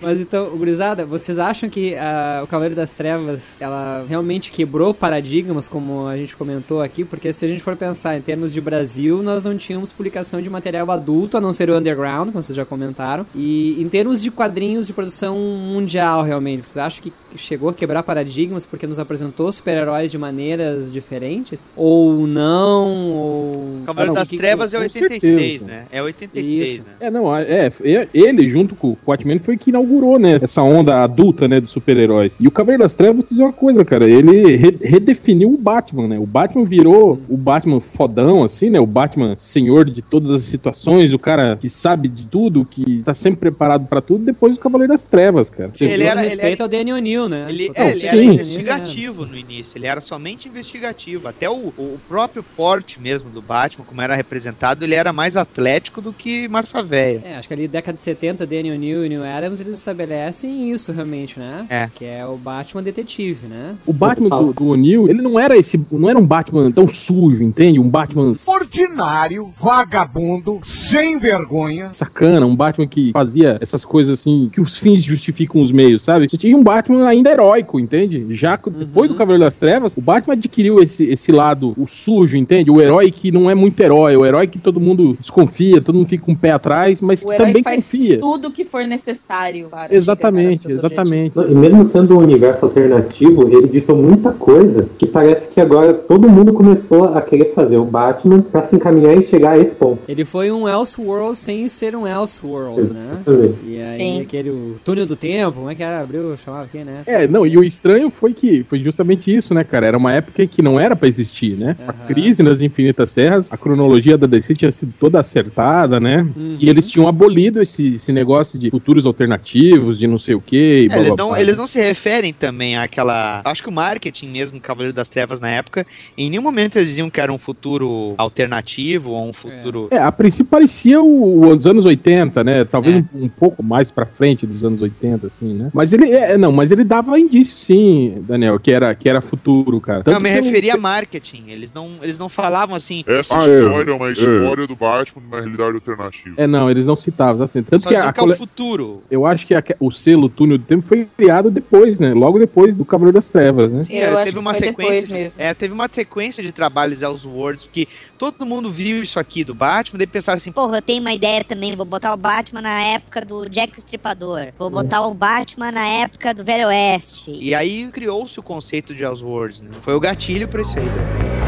Mas então, gurizada, vocês acham que ah, o Cavaleiro das Trevas, ela realmente quebrou paradigmas, como a gente comentou aqui? Porque se a gente for pensar em termos de Brasil, nós não tínhamos publicação de material adulto, a não ser o Underground, como vocês já comentaram. E em termos de quadrinhos de produção mundial, realmente, vocês acham que chegou a quebrar paradigmas porque nos apresentou super-heróis de maneiras diferentes? Ou não? Ou... Cavaleiro Ah, das o que- Trevas é com 86, certeza. né? É 86, Isso. né? É, não, é, é, ele junto com o Watchmen foi que inaugurou, né, essa onda adulta, né, dos super-heróis. E o Cavaleiro das Trevas, vou te dizer uma coisa, cara, ele re- redefiniu o Batman, né, o Batman virou o Batman fodão, assim, né, o Batman senhor de todas as situações, o cara que sabe de tudo, que tá sempre preparado pra tudo, depois do Cavaleiro das Trevas, cara. Você Ele era- respeito ao Danny O'Neill, né? Ele, é, ele era investigativo no início, ele era somente investigativo. Até o, o próprio porte mesmo do Batman, como era representado, ele era mais atlético do que massa véia. É, acho que ali década de 70, Danny O'Neill e Neil Adams, eles estabelecem isso realmente, né? É. Que é o Batman detetive, né? O Batman do, do O'Neill, ele não era esse, não era um Batman tão sujo, entende? Um Batman Ordinário, vagabundo, sem vergonha. sacana, um Batman que fazia essas coisas assim, que os fins justificam os meios, sabe? Você tinha um Batman ainda heróico, entende? Já co- depois do Cavaleiro das Trevas, o Batman adquiriu esse, esse lado, o sujo, entende? O herói que não é muito herói, o herói que todo mundo desconfia, todo mundo fica com o pé atrás, mas O que herói também faz confia. tudo que for necessário para Exatamente, exatamente. E mesmo sendo um universo alternativo, ele ditou muita coisa que parece que agora todo mundo começou a querer fazer o Batman pra se encaminhar e chegar a esse ponto. Ele foi um Elseworld sem ser um Elseworld, né? Exatamente. E aí Sim. aquele o túnel do tempo, como é que era? Abriu, chamava aqui, né? É, não, e o estranho foi que foi justamente isso, né, cara? Era uma época que não era pra existir, né? A Aham. crise nas Infinitas Terras, a cronologia da DC tinha sido toda acertada, né? Uhum. E eles tinham abolido esse, esse negócio de futuros alternativos, de não sei o quê. e É, eles, não, eles não se referem também àquela. Acho que o marketing mesmo Cavaleiro das Trevas na época, em nenhum momento eles diziam que era um futuro alternativo ou um futuro. É, a princípio parecia o, os anos 80, né? Talvez É. um, um pouco mais pra frente dos anos 80, assim, né? Mas ele, é, não, mas ele dava indício, sim, Daniel, que era, que era futuro, cara. Não, Tanto eu me eu- referia a marketing. Eles não, eles não falavam assim. Essa Ah, é. história é, uma história do Batman numa realidade alternativa. É, não, eles não citavam, exatamente. Tanto Só que a, que é o futuro. Eu acho que a- o selo Túnel do Tempo foi criado depois, né? Logo depois do Cavaleiro das Trevas, né? Sim, Eu é, acho teve que uma foi sequência. depois De, mesmo. é, teve uma sequência de trabalhos Elseworlds, porque todo mundo viu isso aqui do Batman, daí pensaram assim, Porra, eu tenho uma ideia também. Vou botar o Batman na época do Jack o Estripador. Vou botar o Batman na época do Velho Oeste. E aí criou-se o conceito de Elseworlds, né? Foi o gatilho pra isso aí.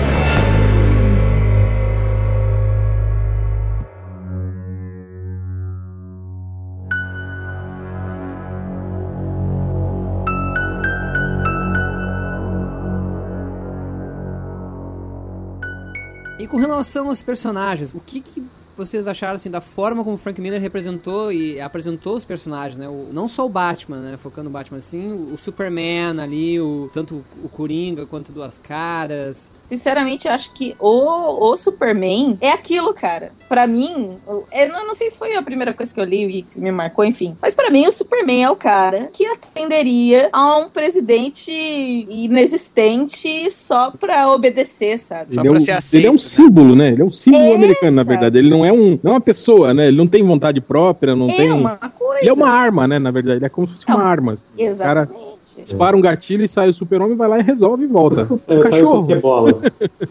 Com relação aos personagens, o que, que vocês acharam assim da forma como o Frank Miller representou e apresentou os personagens, né? O- não só o Batman, né? Focando no Batman assim, o, o Superman ali, o tanto o Coringa quanto o Duas Caras. Sinceramente, eu acho que o, o Superman é aquilo, cara. Pra mim, eu não, sei se foi a primeira coisa que eu li e que me marcou, enfim. Mas pra mim, o Superman é o cara que atenderia a um presidente inexistente só pra obedecer, sabe? Só Ele é, pra um, ser ele aceito, é um né? símbolo, né? Ele é um símbolo É, americano, na verdade. Ele não é, um, não é uma pessoa, né? Ele não tem vontade própria, não é tem. uma coisa. Ele é uma arma, né? Na verdade, ele é como se fosse Não, uma arma. assim. Exatamente. Dispara um gatilho e sai o super-homem, vai lá e resolve e volta. É, Um cachorro. bola.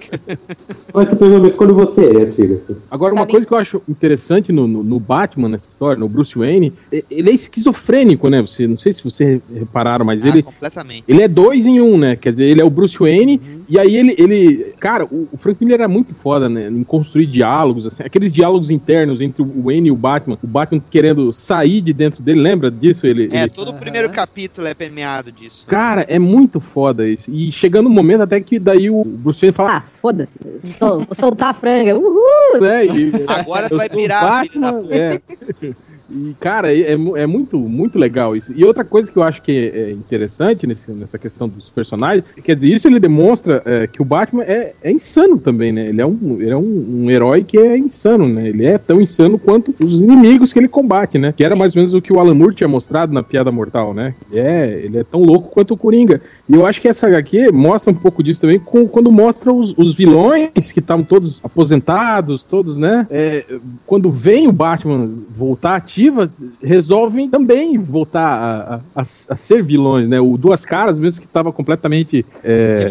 Mas você pergunta quando você é, Tiga. Agora, uma Sabe- coisa que eu acho interessante no, no- no Batman, nessa história, no Bruce Wayne, ele é esquizofrênico, né? Você, não sei se vocês repararam, mas Ah, ele, completamente. ele é dois em um, né? Quer dizer, ele é o Bruce Wayne, e aí ele, ele. Cara, o, o Frank Miller era muito foda, né? Em construir diálogos, assim, aqueles diálogos internos entre o Wayne e o Batman, o Batman querendo sair de dentro dele, lembra disso? Ele, É, ele- todo o primeiro capítulo é permeado disso. Cara, é muito foda isso. E chegando um momento até que daí o Bruce Wayne fala, Ah, foda-se. Sol, vou soltar a franga. Uhul! né? E, Agora tu vai da Batman, é. E, cara, é, é é muito, muito legal isso. E outra coisa que eu acho que é, é interessante nesse- nessa questão dos personagens, quer dizer, isso ele demonstra é, que o Batman é, é insano também, né? Ele é, um, ele é um, um herói que é insano, né? Ele é tão insano quanto os inimigos que ele combate, né? Que era mais ou menos o que o Alan Moore tinha mostrado na Piada Mortal, né? Ele é, ele é tão louco quanto o Coringa. E eu acho que essa HQ mostra um pouco disso também com- quando mostra os, os vilões que estavam todos aposentados, todos, né? É, quando vem o Batman voltar ativa, narrativa, resolvem também voltar a, a- a- a ser vilões, né? O Duas Caras, mesmo que estava completamente é,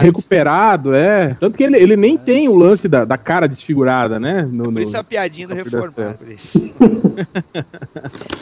recuperado, é. Tanto que ele, ele nem tem o lance da, da cara desfigurada, né? No, Por no- isso a piadinha do das reformado. Por isso.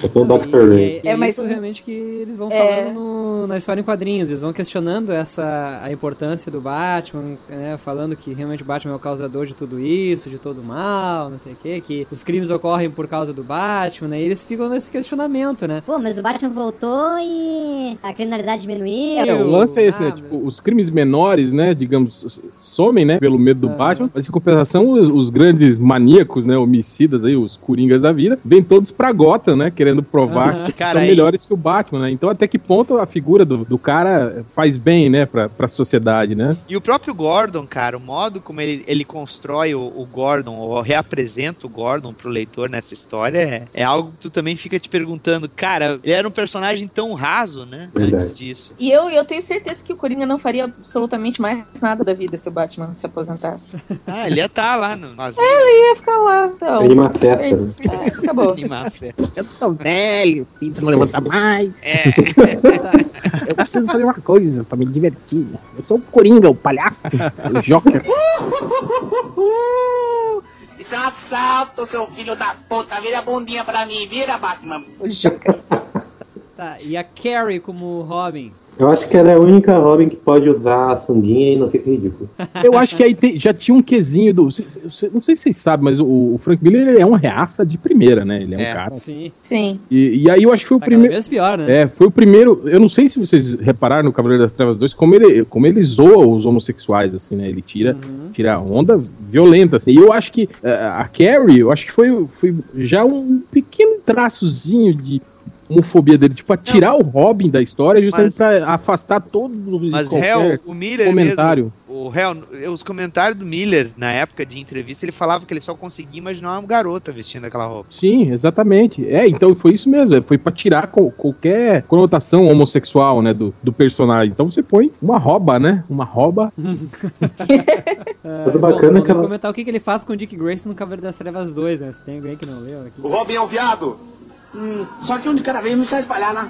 Eu sou o Dr. E, Ray. e É, é mas isso realmente que eles vão É. falando no- na história em quadrinhos. Eles vão questionando essa a importância do Batman, né, falando que realmente o Batman é o causador de tudo isso, de todo o mal, não sei o quê, que os crimes ocorrem por causa do Batman, né? E eles ficam nesse questionamento, né? Pô, mas o Batman voltou e a criminalidade diminuiu. É, o lance é esse, né? Ah, Tipo, os crimes menores, né, digamos, somem, né, pelo medo do Aham. Batman, mas em compensação, os, os grandes maníacos, né, homicidas aí, os coringas da vida, vêm todos pra Gotham, né, querendo provar Aham. que Cara, são aí- melhores que o Batman, né? Então, até que ponto a figura do, do cara faz bem, né, pra, pra sociedade, né? E o próprio Gordon, cara, o modo como ele, ele constrói o, o Gordon, ou reapresenta o Gordon pro leitor nessa história, é, é algo que tu também fica te perguntando, cara, ele era um personagem tão raso, né? Verdade. Antes disso. E eu, eu tenho certeza que o Coringa não faria absolutamente mais nada da vida se o Batman se aposentasse. Ah, ele ia estar lá no. Nós Ele ia ficar lá, então. Anima a festa. né? É, acabou. animar a festa. Eu tô velho, pinto não levanta mais. É. Eu preciso fazer uma coisa pra me divertir. Eu sou o Coringa, o palhaço, o Joker. Isso é um assalto, seu filho da puta. Vira a bundinha pra mim, vira, Batman. O Joker. Tá, e a Carrie como Robin? Eu acho que ela é a única Robin que pode usar a sunguinha e não fica ridículo. Eu acho que aí tem- já tinha um quesinho do. cê- cê- Não sei se vocês sabem, mas o, o Frank Miller ele é um reaça de primeira, né? Ele é, É. um cara. Sim. Sim. E, e aí eu acho que foi o Tá primeiro. pior, né? É, foi o primeiro. Eu não sei se vocês repararam no Cavaleiro das Trevas 2 como ele, como ele zoa os homossexuais, assim, né? Ele tira, Uhum. tira onda violenta, assim. E eu acho que eh, a Carrie, eu acho que foi, foi já um pequeno traçozinho de homofobia dele, tipo, a tirar o Robin da história justamente Mas- pra afastar todo Mas, Hell, o Miller comentário. mesmo, o Hell, os comentários do Miller, na época de entrevista, ele falava que ele só conseguia imaginar uma garota vestindo aquela roupa. Sim, exatamente. É, então foi isso mesmo. Foi pra tirar co- qualquer conotação homossexual, né, do, do personagem. Então você põe uma rouba, né? Uma rouba. Ah, Mas o bom, bacana é vamos que ela- comentar o que, que ele faz com o Dick Grayson no Cavaleiro das Trevas 2, né? Se tem alguém que não leu aqui. O Robin é um viado. Hum, só que um de cada vez não sai espalhar, né?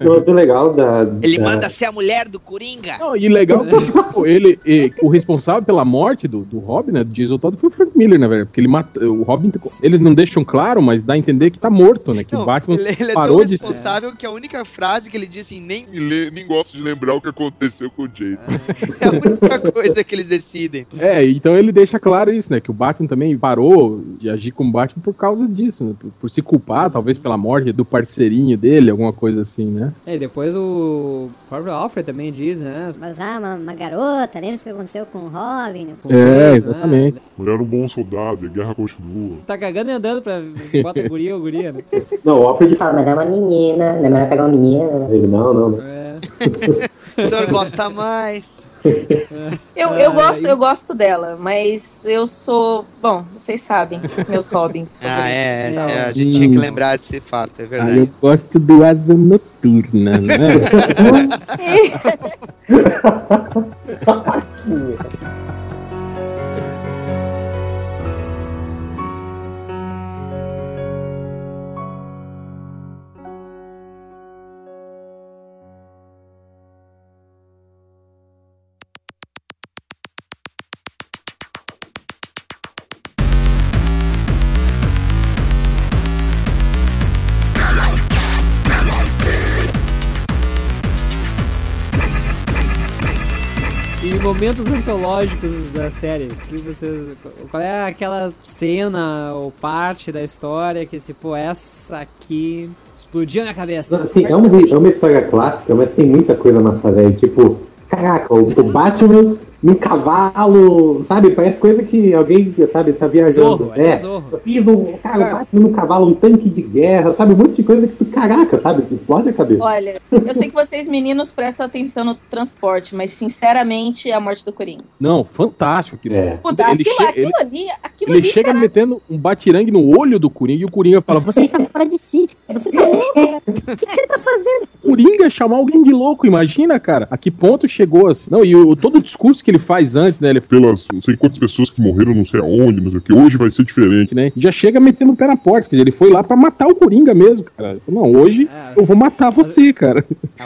O do legal da. Ele da- manda ser a mulher do Coringa. Não, e legal que tipo, ele, e, o responsável pela morte do, do Robin, né, do Jason Todd, foi o Frank Miller, na verdade. Porque ele mata, o Robin, eles não deixam claro, mas dá a entender que tá morto, né? Que Não, o Batman ele, ele é parou tão de ser. responsável que a única frase que ele disse assim, nem Nem, le- nem gosto de lembrar o que aconteceu com o Jay. é a única coisa que eles decidem. É, então ele deixa claro isso, né? Que o Batman também parou de agir como Batman por causa disso, né? Por, por se culpar, talvez pela morte do parceirinho dele, alguma coisa assim, né? É, e depois o próprio Alfred também diz, né? Mas ah, uma, uma garota, lembra o que aconteceu com o Robin? né? com É, peso, né? exatamente. Mulher era um bom soldado, a guerra continua. Tá cagando e andando pra se bota guria ou guria, né? Não, o Alfred Fala, mas é uma menina, não é melhor pegar uma menina. né? Ele, não, não, não. É. O senhor gosta mais. Eu, Ah, eu, gosto, e- eu gosto dela, mas eu sou. Bom, vocês sabem, meus Robins. Ah, é, a gente tinha que lembrar desse fato, é Ah, verdade. eu gosto do Asa Noturna, né? momentos antológicos da série, que vocês, qual é aquela cena ou parte da história que se pô, essa aqui explodiu na cabeça? Assim, é, é uma história clássica, mas tem muita coisa na série. Tipo, caraca, o, o Batman num cavalo, sabe? Parece coisa que alguém, sabe, tá viajando. Zorro, é, é. Zorro. E cara, num cavalo, um tanque de guerra, sabe? Um monte de coisa que tu, caraca, sabe? Explode a cabeça. Olha, eu sei que vocês meninos prestam atenção no transporte, mas sinceramente é a morte do Coringa. Não, fantástico. Aquilo. É. Puta, Ele aquilo, che- aquilo ele- ali, aquilo Ele ali, chega cara, metendo um batirangue no olho do Coringa e o Coringa fala: Você está fora de si. Você tá louco, cara. O que, que você tá fazendo? Coringa chamar alguém de louco, imagina, cara. A que ponto chegou assim? Não, e o, todo o discurso que que ele faz antes, né? Ele Pelas não sei quantas pessoas que morreram, não sei aonde, não sei o que. Hoje vai ser diferente. né? Já chega metendo o pé na porta. Quer dizer, ele foi lá pra matar o Coringa mesmo, cara. Ele falou, não, hoje eu vou matar você, cara.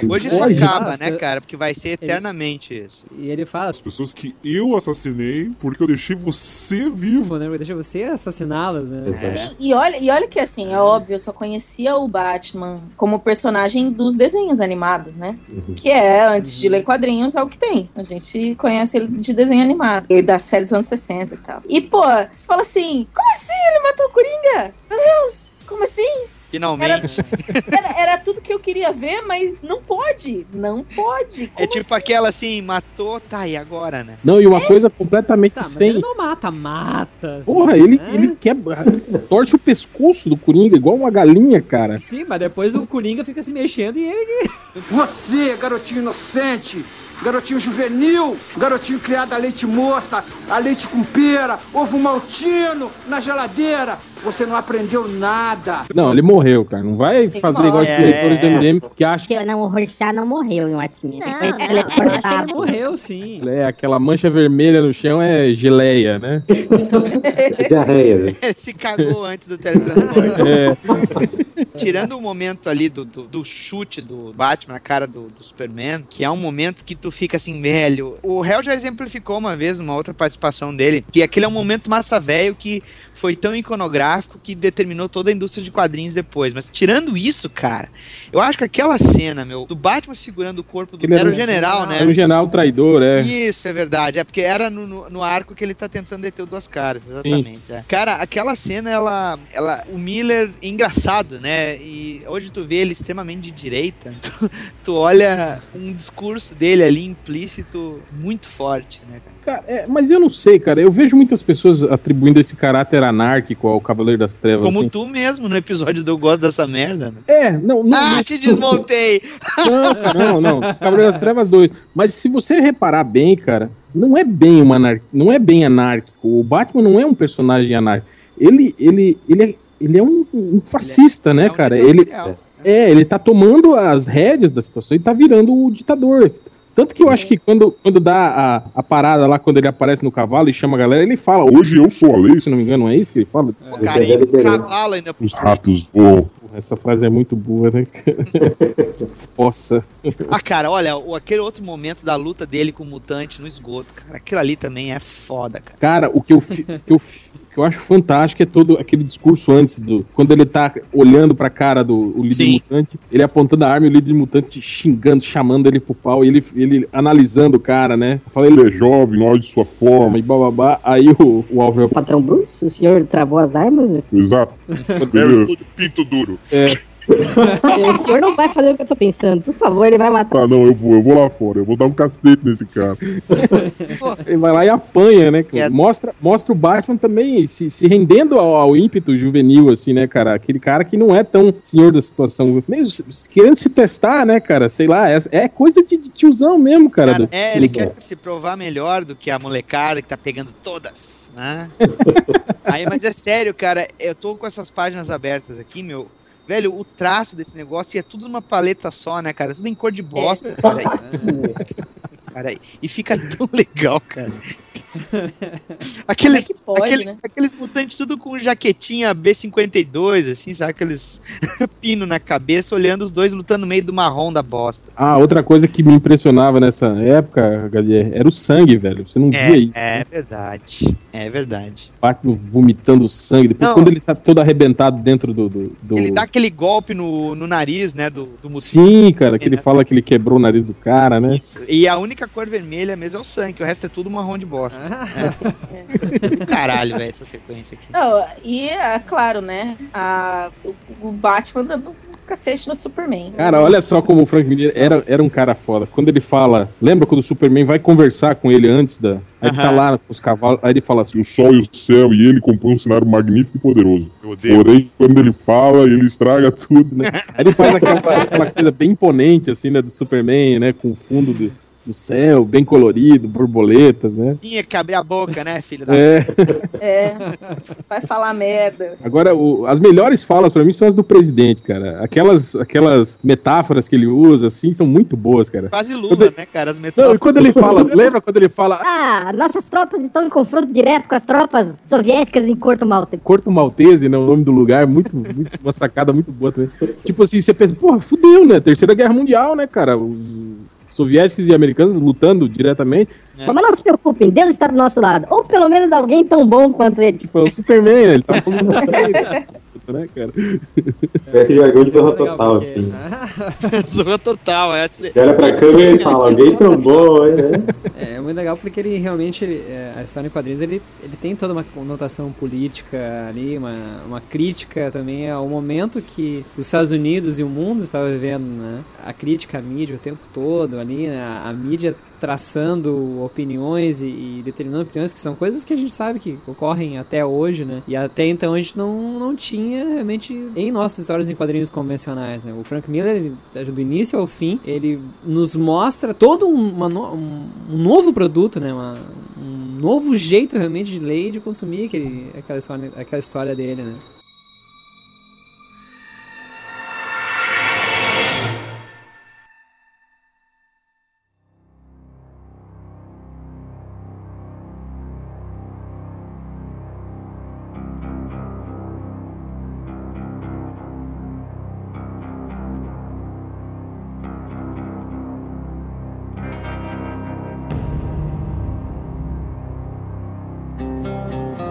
Hoje isso Hoje. acaba, né, cara? Porque vai ser eternamente isso. E ele fala, As pessoas que eu assassinei porque eu deixei você vivo. né? Deixa você assassiná-las, né? Sim, e olha, e olha que assim, é óbvio, eu só conhecia o Batman como personagem dos desenhos animados, né? Que é, antes de ler quadrinhos, é o que tem. A gente conhece ele de desenho animado, e da série dos anos 60 e tal. E, pô, você fala assim, como assim ele matou o Coringa? Meu Deus, como assim? Finalmente. Era, era tudo que eu queria ver, mas não pode. Não pode. É tipo aquela assim, matou, tá, e agora, né? Não, e uma coisa completamente Tá, mas sem. ele não mata, mata. assim, Porra, ele, né? ele quebra, torce o pescoço do Coringa igual uma galinha, cara. Sim, mas depois o Coringa fica se mexendo e ele... Você, garotinho inocente, garotinho juvenil, garotinho criado a leite moça, a leite com pera, ovo maltino na geladeira, você não aprendeu nada. Não, ele morreu, cara. Não vai que fazer igual esses morrer. leitores do MDM que acham Porque não, o Rorschach não morreu em Watchmen. Acho que teleportado. ele morreu, sim. que é, aquela mancha vermelha no chão é geleia, né? Diarreia. Se cagou antes do teletransporte. É. Tirando o momento ali do, do, do chute do Batman na cara do, do Superman, que é um momento que tu fica assim, velho. O Hell já exemplificou uma vez, numa outra participação dele, que aquele é um momento massa velho que foi tão iconográfico que determinou toda a indústria de quadrinhos depois. Mas tirando isso, cara, eu acho que aquela cena, meu, do Batman segurando o corpo do. Ele Era o um- general, né? Era um general traidor, é. Isso, é verdade. É porque era no, no, no arco que ele tá tentando deter o Duas Caras, exatamente. é. Cara, aquela cena, ela, ela. O Miller, engraçado, né? E hoje tu vê ele extremamente de direita. Tu, tu olha um discurso dele ali implícito muito forte, né, cara? Cara, é, mas eu não sei, cara. Eu vejo muitas pessoas atribuindo esse caráter anárquico ao Cavaleiro das Trevas. Como assim. tu mesmo no episódio do Eu Gosto dessa merda, né? É, não, não. Ah, te desmontei! Não, não, não. Cavaleiro das Trevas 2. Mas se você reparar bem, cara, não é bem uma anar... não é bem anárquico. O Batman não é um personagem anárquico. Ele, ele, ele, é, ele é um, um fascista, né, cara? Ele, é, ele tá tomando as rédeas da situação e tá virando o ditador. Tanto que eu acho que quando, quando dá a, a parada lá, quando ele aparece no cavalo e chama a galera, ele fala, hoje eu sou a lei, se não me engano, não é isso que ele fala? Cara, e o cavalo ainda. Os ratos voam. Essa frase é muito boa, né? Fossa. Ah, cara, olha, o, aquele outro momento da luta dele com o mutante no esgoto, cara, aquilo ali também é foda, cara. Cara, o que eu, fi- que eu, fi- que eu acho fantástico é todo aquele discurso antes do. Quando ele tá olhando pra cara do o líder Sim. mutante, ele apontando a arma e o líder mutante xingando, chamando ele pro pau, e ele, ele analisando o cara, né? Fala, ele é jovem, olha de sua forma. E bababá. Aí o, o Alvin. Patrão Bruce, o senhor travou as armas? Exato. Eu estou de pinto duro. É. o senhor não vai fazer o que eu tô pensando. Por favor, ele vai matar. Ah, não, eu vou, eu vou lá fora. Eu vou dar um cacete nesse cara. Ele vai lá e apanha, né? É. cara? Mostra, mostra o Batman também se, se rendendo ao, ao ímpeto juvenil, assim, né, cara? Aquele cara que não é tão senhor da situação. Mesmo querendo se testar, né, cara? Sei lá, é, é coisa de, de tiozão mesmo, cara. Cara, do- é, ele do- quer se provar melhor do que a molecada que tá pegando todas, né? Aí, mas é sério, cara, eu tô com essas páginas abertas aqui, meu. Velho, o traço desse negócio é tudo numa paleta só, né, cara? Tudo em cor de bosta, cara. Aí. Cara, aí. E fica tão legal, cara. Aqueles, é pode, aqueles, né? aqueles mutantes tudo com jaquetinha B52, assim, sabe? Aqueles pino na cabeça, olhando os dois lutando no meio do marrom da bosta. Ah, outra coisa que me impressionava nessa época, Gadier, era o sangue, velho. Você não via isso. é verdade. É verdade. Batman vomitando sangue. Depois, Não. quando ele tá todo arrebentado dentro do. do, do- Ele dá aquele golpe no, no nariz, né, do, do mutante. Sim, cara, que ele fala que ele quebrou o nariz do cara, né? E a única cor vermelha mesmo é o sangue, o resto é tudo marrom de bosta. É. Do Caralho, velho, essa sequência aqui. Não, e é claro, né? A, o, o Batman dando um cacete no Superman. Cara, olha só como o Frank Miller era, era um cara foda. Quando ele fala, lembra quando o Superman vai conversar com ele antes da. Aí ele tá lá com os cavalos, aí ele fala assim: O sol e o céu e ele compõem um cenário magnífico e poderoso. Porém, quando ele fala, ele estraga tudo, né? Aí ele faz aquela, aquela coisa bem imponente, assim, né, do Superman, né, com o fundo do, no céu, bem colorido, borboletas, né? Tinha que abrir a boca, né, filho da É. É, vai falar merda. Agora, o- as melhores falas pra mim são as do presidente, cara. Aquelas, aquelas metáforas que ele usa, assim, são muito boas, cara. Quase Lula, né, cara? As Não, metáforas. e quando ele fala, lembra quando ele fala Ah, nossas tropas estão em confronto direto com as tropas soviéticas em Corto Malta. Corto Maltese, né? O nome do lugar, muito, muito- uma sacada muito boa também. Tipo assim, você pensa, porra, fudeu, né? Terceira Guerra Mundial, né, cara? Os soviéticos e americanos lutando diretamente. É. Mas não se preocupem, Deus está do nosso lado. Ou pelo menos alguém tão bom quanto ele. Tipo, é o Superman, né? Ele tá falando uma coisa, né, cara? Parece jargão de zorra Legal, total, porque- assim. Zorra total, essa. Ele olha pra câmera e fala, alguém tão bom, hein, né? É, é muito legal porque ele realmente, ele, é, a história em quadrinhos, ele, ele tem toda uma conotação política ali, uma, uma crítica também ao momento que os Estados Unidos e o mundo estavam vivendo, né? A crítica à mídia o tempo todo ali, né? a, a mídia traçando opiniões e, e determinando opiniões que são coisas que a gente sabe que ocorrem até hoje, né? E até então a gente não, não tinha realmente em nossas histórias em quadrinhos convencionais, né? O Frank Miller, ele, do início ao fim, ele nos mostra todo um, uma um, um novo produto, né? Uma- um novo jeito realmente de ler e de consumir aquele, aquela, história, aquela história dele, né?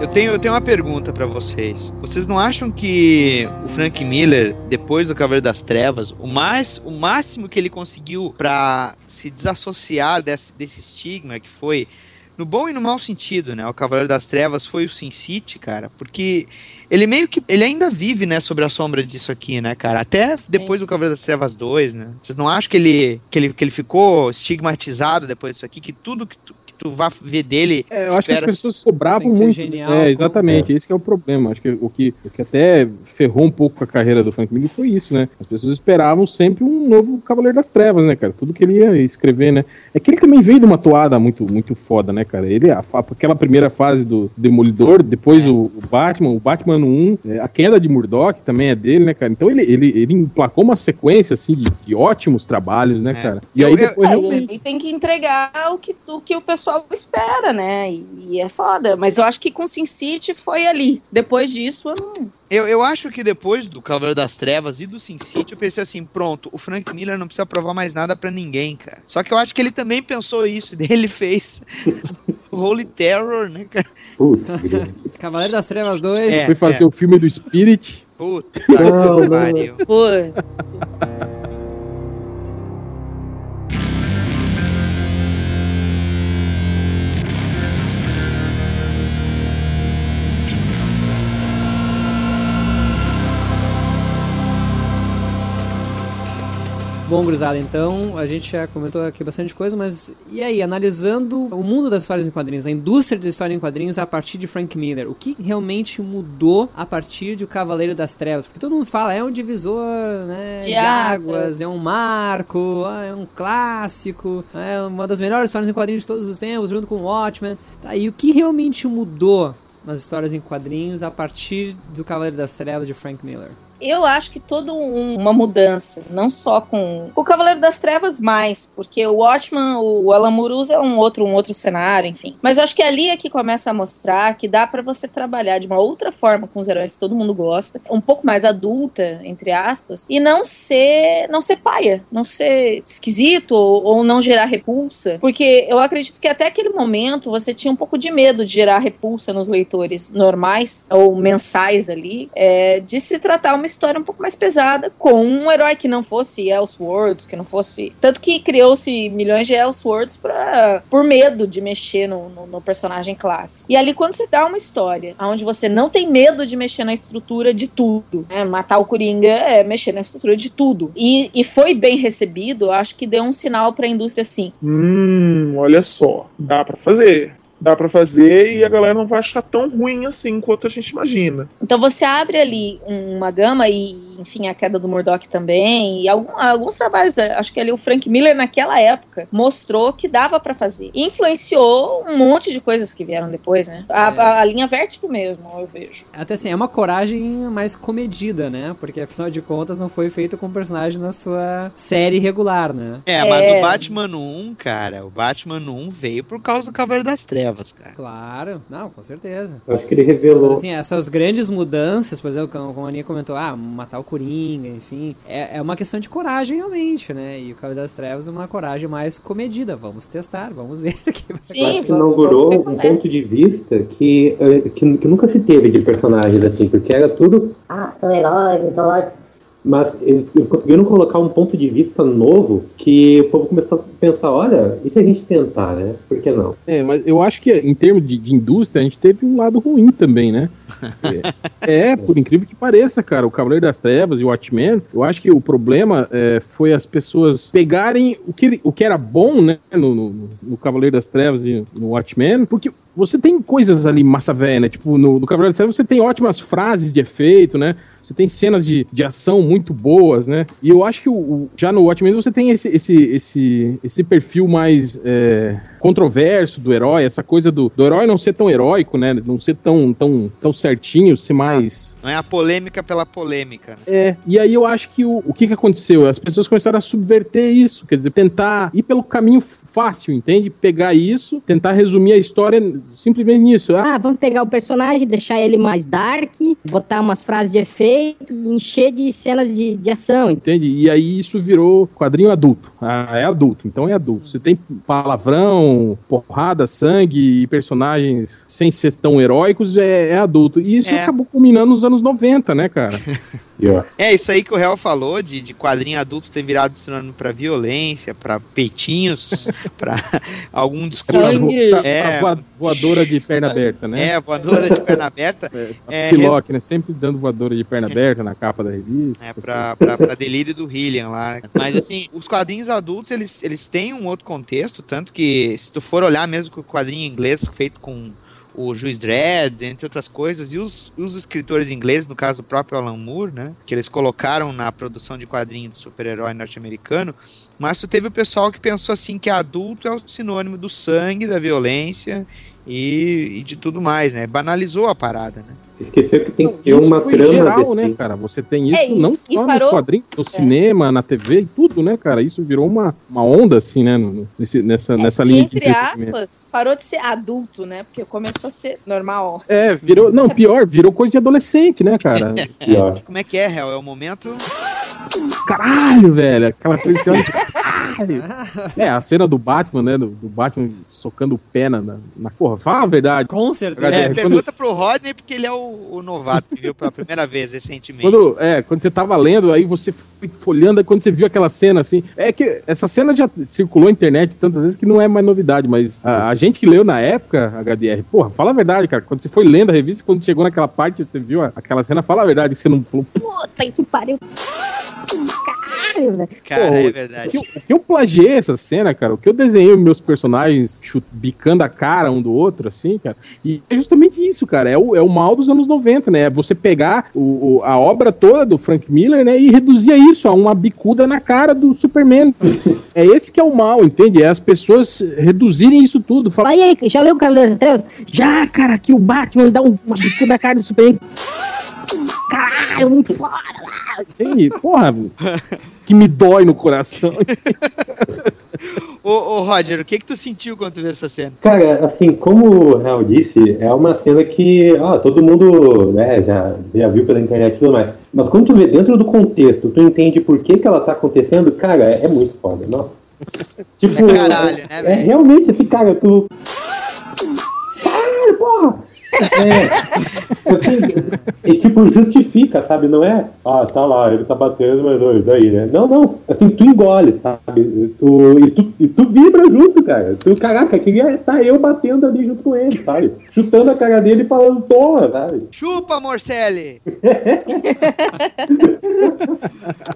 Eu tenho, eu tenho uma pergunta pra vocês. Vocês não acham que o Frank Miller, depois do Cavaleiro das Trevas, o mais, o máximo que ele conseguiu pra se desassociar desse, desse estigma que foi no bom e no mau sentido, né? O Cavaleiro das Trevas foi o Sin City, cara, porque ele meio que ele ainda vive, né, sobre a sombra disso aqui, né, cara? Até depois do Cavaleiro das Trevas 2, né? Vocês não acham que ele que ele, que ele ficou estigmatizado depois disso aqui, que tudo que tu, vai ver dele É, eu acho que as pessoas cobravam muito. genial, é, como- exatamente, esse que é o problema. Acho que o que, o que até ferrou um pouco com a carreira do Frank Miller foi isso, né? As pessoas esperavam sempre um novo Cavaleiro das Trevas, né, cara? Tudo que ele ia escrever, né? É que ele também veio de uma toada muito, muito foda, né, cara? Ele, a, aquela primeira fase do Demolidor, depois o, o Batman, o Batman no 1, é, a queda de Murdoch também é dele, né, cara? Então ele, ele, ele emplacou uma sequência, assim, de, de ótimos trabalhos, né, É. cara? E aí Eu- eu- depois É, realmente. ele tem que entregar o que, o que o pessoal espera, né? E, e é foda. Mas eu acho que com Sin City foi ali. Depois disso, eu não. Eu, eu acho que depois do Cavaleiro das Trevas e do Sin City, eu pensei assim, pronto, o Frank Miller não precisa provar mais nada pra ninguém, cara. Só que eu acho que ele também pensou isso, daí ele fez o Holy Terror, né, cara? Cavaleiro das Trevas 2. É. Foi fazer o filme do Spirit. Puta Não, que não. pariu. Pô, Bom, gurizada, então a gente já comentou aqui bastante coisa, mas e aí, analisando o mundo das histórias em quadrinhos, a indústria de história em quadrinhos a partir de Frank Miller, o que realmente mudou a partir de O Cavaleiro das Trevas? Porque todo mundo fala, é um divisor né, de, águas. é um marco, ah, é um clássico, é uma das melhores histórias em quadrinhos de todos os tempos, junto com Watchmen. Tá, e o que realmente mudou nas histórias em quadrinhos a partir do Cavaleiro das Trevas de Frank Miller? Eu acho que toda um- uma mudança, não só com o Cavaleiro das Trevas mais, porque o Watchman, o Alan Moore usa um outro, um outro cenário, enfim. Mas eu acho que ali é que começa a mostrar que dá pra você trabalhar de uma outra forma com os heróis que todo mundo gosta, um pouco mais adulta, entre aspas, e não ser, não ser paia, não ser esquisito ou, ou não gerar repulsa, porque eu acredito que até aquele momento você tinha um pouco de medo de gerar repulsa nos leitores normais ou mensais ali, é, de se tratar uma história um pouco mais pesada com um herói que não fosse Elseworlds, que não fosse. Tanto que criou-se milhões de Elseworlds pra, por medo de mexer no, no- no personagem clássico. E ali, quando você dá uma história onde você não tem medo de mexer na estrutura de tudo, né? Matar o Coringa é mexer na estrutura de tudo. E, e foi bem recebido, acho que deu um sinal pra indústria assim. Hum, olha só, dá pra fazer. Dá pra fazer e a galera não vai achar tão ruim assim quanto a gente imagina. Então você abre ali uma gama e, enfim, a queda do Murdoch também, e algum, alguns trabalhos, é, acho que ali o Frank Miller naquela época mostrou que dava para fazer. E influenciou um monte de coisas que vieram depois, né? A, É. a, a linha Vértigo mesmo, eu vejo. Até assim, é uma coragem mais comedida, né? Porque afinal de contas não foi feito com o personagem na sua série regular, né? É, mas o Batman 1, cara, o Batman 1 veio por causa do Cavaleiro das Trevas, cara. Claro, não, com certeza. Eu acho que ele revelou. Assim, essas grandes mudanças, por exemplo, como como a Aninha comentou, ah, matar o Coringa, enfim, é, é uma questão de coragem realmente, né? E o Cavaleiro das Trevas é uma coragem mais comedida. Vamos testar, vamos ver o que vai Eu acho que inaugurou um ponto de vista que, eh, que, que nunca se teve de personagens assim, porque era tudo. Ah, sou herói, mitológico. Mas eles, eles conseguiram colocar um ponto de vista novo que o povo começou a pensar: olha, e se a gente tentar, né? Por que não? É, mas eu acho que em termos de, de indústria, a gente teve um lado ruim também, né? É, por incrível que pareça, cara, o Cavaleiro das Trevas e o Watchmen, eu acho que o problema é, foi as pessoas pegarem o que, o que era bom, né, no, no, no Cavaleiro das Trevas e no Watchmen, porque você tem coisas ali massa velha, né? Tipo, no, no Cavaleiro das Trevas você tem ótimas frases de efeito, né? Você tem cenas de, de ação muito boas, né? E eu acho que o, o- já no Watchmen você tem esse, esse, esse, esse perfil mais é, controverso do herói, essa coisa do, do herói não ser tão heróico, né? Não ser tão, tão, tão certinho, ser mais. Não é a polêmica pela polêmica. Né? É, e aí eu acho que o, o que, que aconteceu? As pessoas começaram a subverter isso, quer dizer, tentar ir pelo caminho fácil, entende? Pegar isso, tentar resumir a história simplesmente nisso. Ah, Ah, vamos pegar o personagem, deixar ele mais dark, botar umas frases de efeito e encher de cenas de, de ação. Entende? E aí isso virou quadrinho adulto. Ah, é adulto, então é adulto. Você tem palavrão, porrada, sangue e personagens sem ser tão heróicos, é, é adulto. E isso É. acabou culminando nos anos 90, né, cara? É isso aí que o Real falou, de, de quadrinho adulto ter virado sinônimo pra violência, pra peitinhos, pra algum discurso. Pra- É, voadora de perna aberta, né? é, voadora de perna aberta. A É, Psylocke, né? Sempre dando voadora de perna aberta na capa da revista. É, pra, pra, pra delírio do Hillian lá. Mas assim, os quadrinhos adultos, eles, eles têm um outro contexto, tanto que se tu for olhar mesmo com o quadrinho inglês feito com o Juiz Dredd, entre outras coisas, e os, os escritores ingleses, no caso o próprio Alan Moore, né, que eles colocaram na produção de quadrinhos de super-herói norte-americano, mas tu teve o pessoal que pensou assim que adulto é o sinônimo do sangue, da violência e, e de tudo mais, né, banalizou a parada, né. Esqueceu que tem que ter Isso uma foi trama. geral, né, cara? Você tem isso É, e- não e só parou- nos quadrinhos, no É. cinema, na TV e tudo, né, cara? Isso virou uma, uma onda, assim, né? no- nesse- nessa, nessa E, linha de entre aspas, parou de ser adulto, né? Porque começou a ser normal. É, virou. Não, pior, virou coisa de adolescente, né, cara? Pior. Como é que é, Hel? É o momento... Caralho, velho. Aquela coisa caralho. É, a cena do Batman, né? Do, do Batman socando o pé na, na, na- Porra, fala a verdade. Com certeza. Cara, É, quando- pergunta pro Rodney, porque ele é o, o novato que viu pela primeira vez recentemente. Quando, é, quando você tava lendo, aí você foi folhando, aí quando você viu aquela cena assim. É que essa cena já circulou na internet tantas vezes que não é mais novidade, mas a, a gente que leu na época, HDR, porra, fala a verdade, cara. Quando você foi lendo a revista, quando chegou naquela parte, você viu a- aquela cena, fala a verdade, que você não falou, Puta que pariu. Caralho, velho. Cara, Pô, é O verdade. que, eu, o que eu plagiei essa cena, cara, o que eu desenhei os meus personagens chut- bicando a cara um do outro, assim, cara, e é justamente isso, cara, é o, é o mal dos anos 90, né? É você pegar o, o- a obra toda do Frank Miller, né, e reduzir isso a uma bicuda na cara do Superman. é esse que é o mal, entende? É as pessoas reduzirem isso tudo. Falar, Aí, aí, já leu o Cavaleiro das Trevas? Já, cara, que o Batman dá um- uma bicuda na cara do Superman. Caralho, muito foda. Entende? Porra, que me dói no coração. Ô, ô, Roger, o que que tu sentiu quando tu viu essa cena? Cara, assim, como o Real disse, é uma cena que ó, todo mundo né, já, já viu pela internet e tudo mais. Mas quando tu vê dentro do contexto, tu entende por que, que ela tá acontecendo, cara, é, é muito foda, nossa. Tipo, É caralho, né, é, velho? realmente, assim, cara, tu. Caralho, porra! É, assim, e tipo, justifica, sabe? Não é, ah, tá lá, ele tá batendo, mas oi, daí, né? Não, não. Assim, tu engole, sabe? Tu, e, tu, e tu vibra junto, cara. Tu, caraca, queria estar eu batendo ali junto com ele, sabe? Chutando a cara dele e falando, toma, sabe? Chupa, Morcelli!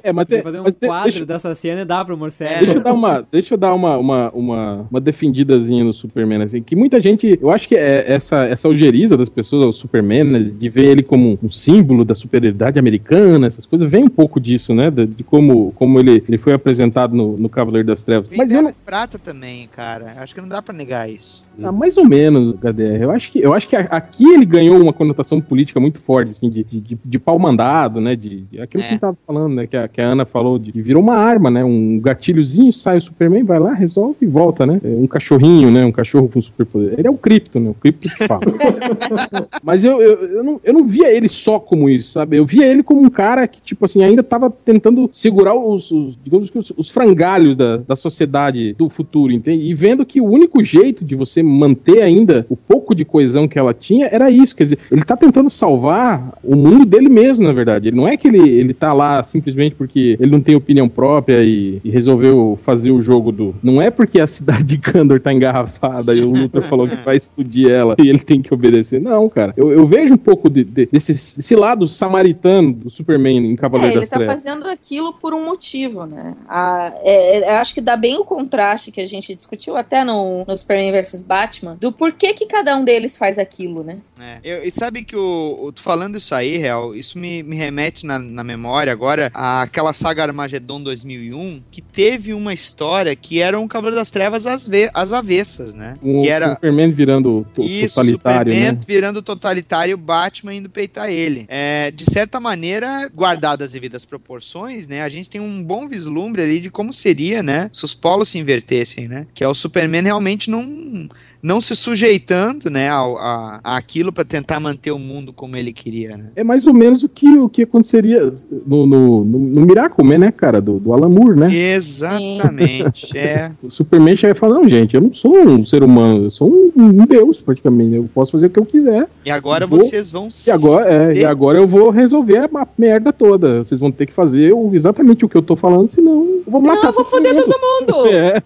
É, mas, Tem fazer um mas quadro deixa- dessa cena e dá pro Morcelli. Deixa eu dar uma, deixa eu dar uma, uma, uma, uma defendidazinha no Superman, assim, que muita gente, eu acho que é essa, essa ojeriza das pessoas ao Superman, né? De ver ele como um símbolo da superioridade americana, essas coisas, vem um pouco disso, né? De, de como, como ele, ele foi apresentado no, no Cavaleiro das Trevas. Mas eu não, prata também, cara. Acho que não dá pra negar isso. Ah, mais ou menos, HDR. Eu acho que, eu acho que aqui ele ganhou uma conotação política muito forte, assim, de, de, de, pau mandado, né? De, de aquilo que a gente tava falando, né? Que a, que a Ana falou, de, de virou uma arma, né? Um gatilhozinho, sai o Superman, vai lá, resolve e volta, né? É um cachorrinho, né? Um cachorro com superpoder. Ele é o Krypton, né? O Krypton que fala. Mas eu, eu, eu, não, eu não via ele só como isso, sabe? Eu via ele como um cara que, tipo assim, ainda tava tentando segurar os, os digamos que os, os frangalhos da, da sociedade do futuro, entende? E vendo que o único jeito de você manter ainda o pouco de coesão que ela tinha era isso. Quer dizer, ele tá tentando salvar o mundo dele mesmo, na verdade. Ele não é que ele, ele tá lá simplesmente porque ele não tem opinião própria e, e resolveu fazer o jogo do. Não é porque a cidade de Kandor tá engarrafada e o Luthor falou que vai explodir ela e ele tem que obedecer. Não, cara. Eu, eu vejo um pouco de- de- desse, desse lado samaritano do Superman em É, Cavaleiro ele das tá Trevas. fazendo aquilo por um motivo, né? A- é, é, acho que dá bem o contraste que a gente discutiu até no, no Superman vs Batman, do porquê que cada um deles faz aquilo, né? É. Eu- e sabe que o, o- tu falando isso aí, Real, isso me, me remete na, na memória agora àquela saga Armagedon 2001, que teve uma história que era um Cavaleiro das Trevas às, ve- às avessas, né? O que era Superman virando to- isso, totalitário, Superman né? virando totalitário, Batman indo peitar ele. É, de certa maneira, guardadas as devidas proporções, né? A gente tem um bom vislumbre ali de como seria, né? Se os polos se invertessem, né? Que é o Superman realmente não não se sujeitando, né, ao, a, àquilo para tentar manter o mundo como ele queria, né? É mais ou menos o que, o que aconteceria no, no, no, no Miracle Man, né, cara? Do, do Alan Moore, né? Exatamente, é. O Superman chega e fala, não, gente, eu não sou um ser humano, eu sou um, um deus, praticamente. Eu posso fazer o que eu quiser. E agora Vou- vocês vão se E agora, é, e agora eu vou resolver a merda toda. Vocês vão ter que fazer o- exatamente o que eu tô falando, senão eu vou Senão matar eu vou foder todo mundo! É.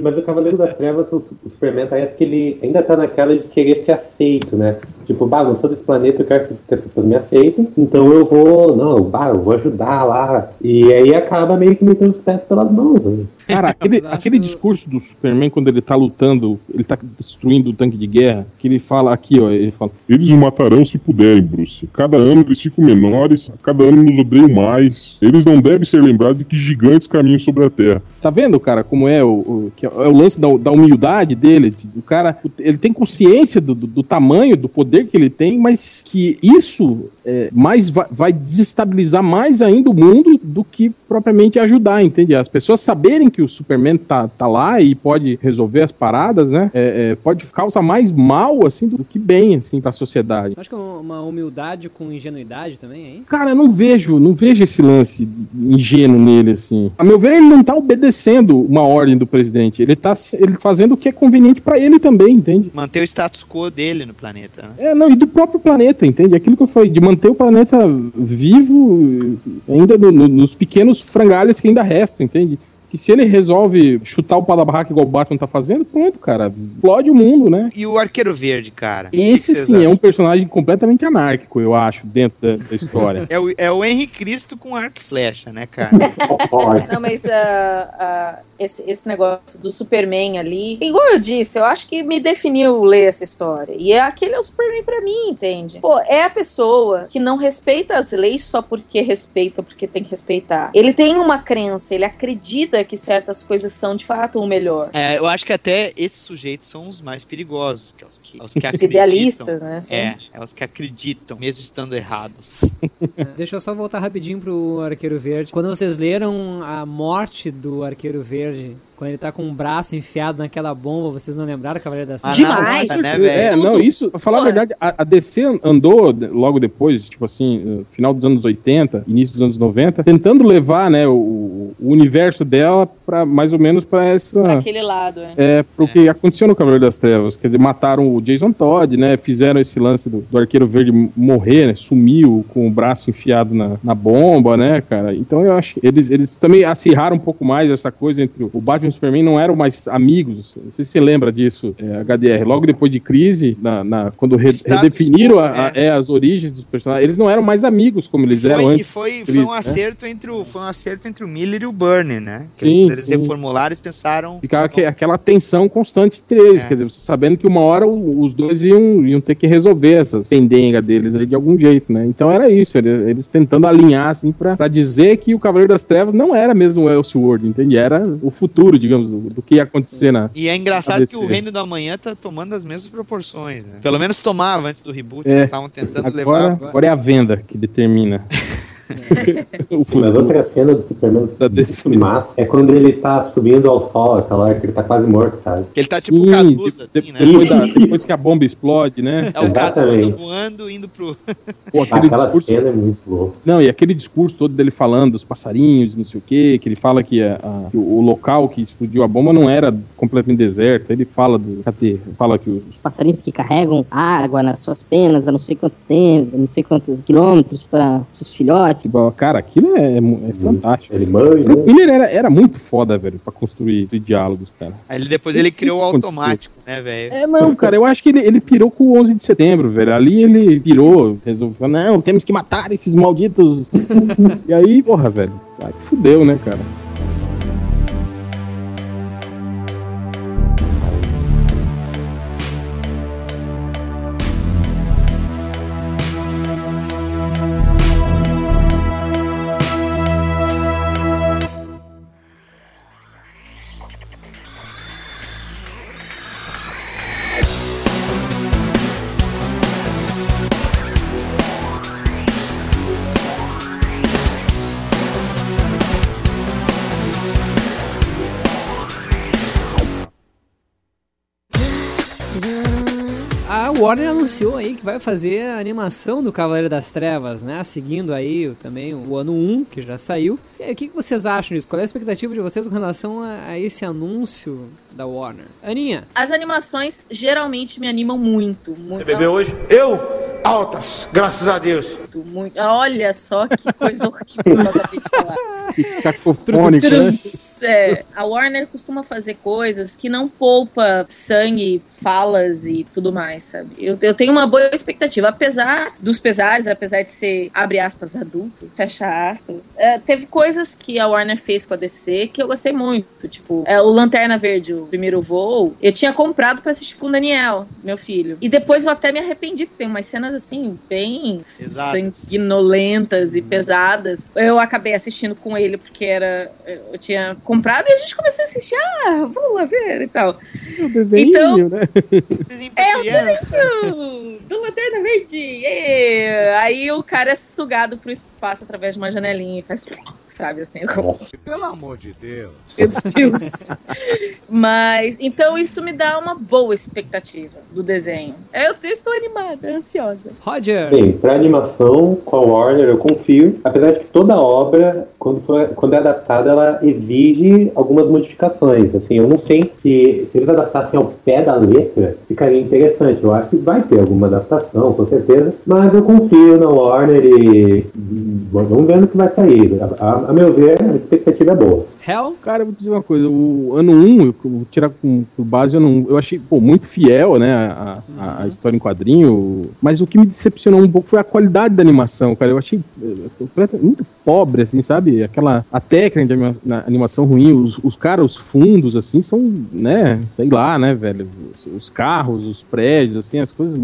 Mas o Cavaleiro das Trevas, o o Superman parece que ele ainda tá naquela de querer ser aceito, né? Tipo, bah, não sou desse planeta, eu quero que- que as pessoas me aceitem, então eu vou, não, bah, eu vou ajudar lá. E aí acaba meio que metendo os pés pelas mãos, né? Cara, aquele, aquele discurso do Superman quando ele tá lutando, ele tá destruindo o tanque de guerra, que ele fala aqui, ó, ele fala. Eles o matarão se puderem, Bruce. Cada ano eles ficam menores, a cada ano nos odeiam mais. Eles não devem ser lembrados de que gigantes caminham sobre a Terra. Tá vendo, cara, como é o, o, que é o lance da, da humildade dele? de- O cara, ele tem consciência do, do- do tamanho, do poder que ele tem, mas que isso é, mais vai, vai desestabilizar mais ainda o mundo do que propriamente ajudar, entende? As pessoas saberem que o Superman tá, tá lá e pode resolver as paradas, né? é, é, pode causar mais mal, assim, do que bem, assim, pra sociedade. Acho que é uma humildade com ingenuidade também, hein? Cara, eu não vejo, não vejo esse lance ingênuo nele, assim. A meu ver, ele não tá obedecendo uma ordem do presidente. Ele tá ele fazendo o que é conveniente pra ele também, entende? Manter o status quo dele no planeta, né? É, não, e do próprio planeta, entende? Aquilo que eu falei, de manter o planeta vivo, ainda no- no- nos pequenos frangalhos que ainda restam, entende? Que se ele resolve chutar o pau da barraca igual o Batman tá fazendo, pronto, cara, explode o mundo, né? E o Arqueiro Verde, cara? Esse O que que sim é um personagem completamente anárquico, eu acho, dentro da, da história. É o, é o Henry Cristo com arco e flecha, né, cara? Não, mas ah, ah, esse, esse negócio do Superman ali, igual eu disse, eu acho que me definiu ler essa história. E é aquele é o Superman pra mim, entende? Pô, é a pessoa que não respeita as leis só porque respeita, porque tem que respeitar. Ele tem uma crença, ele acredita que certas coisas são de fato o melhor. É, eu acho que até esses sujeitos são os mais perigosos, que é os que, os que Os acreditam. idealistas, né? Sim. É, é os que acreditam, mesmo estando errados. É, Deixa eu só voltar rapidinho pro Arqueiro Verde. Quando vocês leram a morte do Arqueiro Verde, quando ele tá com o braço enfiado naquela bomba, vocês não lembraram, Cavaleiro das Ah, Trevas? Demais. né, É, não, isso, pra falar a verdade, a, a DC andou logo depois, tipo assim, eh, final dos anos 80, início dos anos 90, tentando levar, né, o, o universo dela para mais ou menos para essa Pra aquele lado, é. é, pro que aconteceu no Cavaleiro das Trevas. Quer dizer, mataram o Jason Todd, né? Fizeram esse lance do, do Arqueiro Verde morrer, né? Sumiu com o braço enfiado na, na bomba, né, cara? Então eu acho que eles, eles também acirraram um pouco mais essa coisa entre o Batman e o Superman, não eram mais amigos. Não sei se você lembra disso, é, HDR. Logo depois de crise, na, na- quando re- redefiniram a- a- é, as origens dos personagens, eles não eram mais amigos como eles eram Foi, e antes. foi, foi Crise, um né? acerto entre o, foi um acerto entre o Miller e e o Burnie, né? Que Sim, Eles sim. reformularam e pensaram. Ficava aque- aquela tensão constante entre eles, É. quer dizer, sabendo que uma hora os dois iam, iam ter que resolver essas pendengas deles aí de algum jeito, né? Então era isso, eles, eles tentando alinhar, assim, pra, pra dizer que o Cavaleiro das Trevas não era mesmo o Elseworld, entende? Era o futuro, digamos, do, do que ia acontecer na. E é engraçado que o. Reino da Manhã tá tomando as mesmas proporções, né? Pelo menos tomava antes do reboot, É. eles estavam tentando Agora, levar. agora é a venda que determina. Sim, mas outra cena do Superman DC. massa é quando ele tá subindo ao sol, aquela hora que ele tá quase morto, sabe? Que ele tá tipo Sim, Cazuza, de- assim, né? depois, da- depois que a bomba explode, né? É o Cazuza Exatamente. voando, indo pro. Pô, aquele Aquela discurso- cena é muito boa. Não, e aquele discurso todo dele falando dos passarinhos, não sei o quê, que ele fala que, a- a- que o local que explodiu a bomba não era completamente deserto. Ele fala do. Cadê? Fala que os. Os passarinhos que carregam água nas suas penas a não sei quantos tempos, não sei quantos quilômetros para seus filhotes. Cara, aquilo é, é é fantástico. Ele manja, O né? Miller era, era muito foda, velho, pra construir esses diálogos, cara. Aí ele, depois ele criou o aconteceu? automático, né, velho? É, não, cara, eu acho que ele, ele pirou com o 11 de setembro, velho. Ali ele pirou, resolveu, não, temos que matar esses malditos. e aí, porra, velho, aí fudeu, né, cara? Anunciou aí que vai fazer a animação do Cavaleiro das Trevas, né? Seguindo aí também o ano 1, que já saiu. E aí, o que, que vocês acham disso? Qual é a expectativa de vocês com relação a, a esse anúncio da Warner? Aninha, As animações geralmente me animam muito. muito Você bebeu hoje? Eu? Altas, graças a Deus. Muito, muito. Olha só que coisa horrível que eu acabei de falar. Que cacofônico, né? É, a Warner costuma fazer coisas que não poupa sangue, falas e tudo mais, sabe? Eu, eu tenho uma boa expectativa, apesar dos pesares, apesar de ser, abre aspas, adulto, fecha aspas. é, teve coisas que a Warner fez com a DC que eu gostei muito, tipo, é, o Lanterna Verde, o primeiro voo, eu tinha comprado pra assistir com o Daniel, meu filho. E depois eu até me arrependi, porque tem umas cenas assim, bem Exatas. sanguinolentas e pesadas. Eu acabei assistindo com ele porque era. Eu tinha comprado e a gente começou a assistir. Ah, vamos lá ver e tal. O desenho, Então- né? É o desenho Ê! Aí o cara é sugado pro espaço através de uma janelinha e faz. Sabe assim? eu- Pelo amor de Deus. Meu Deus! Mas, então isso me dá uma boa expectativa do desenho. Eu, eu estou animada, ansiosa. Roger, Bem, pra animação, com a Warner, eu confio. Apesar de que toda obra, quando, for, quando é adaptada, ela exige algumas modificações. Assim, eu não sei se, se eles adaptassem ao pé da letra, ficaria interessante. Eu acho que vai ter alguma adaptação, com certeza. Mas eu confio na Warner e vamos ver no que vai sair. A, a- a meu ver, a expectativa é boa. Hell? Cara, eu vou dizer uma coisa, o ano 1, eu vou tirar com, com base ano 1, eu achei pô, muito fiel, né, a, a- a história em quadrinho, mas o que me decepcionou um pouco foi a qualidade da animação, cara, eu achei eh, muito pobre, assim, sabe, aquela, a técnica de animação ruim, os, os caras, os fundos, assim, são, né, sei lá, né, velho, os, os carros, os prédios, assim, as coisas,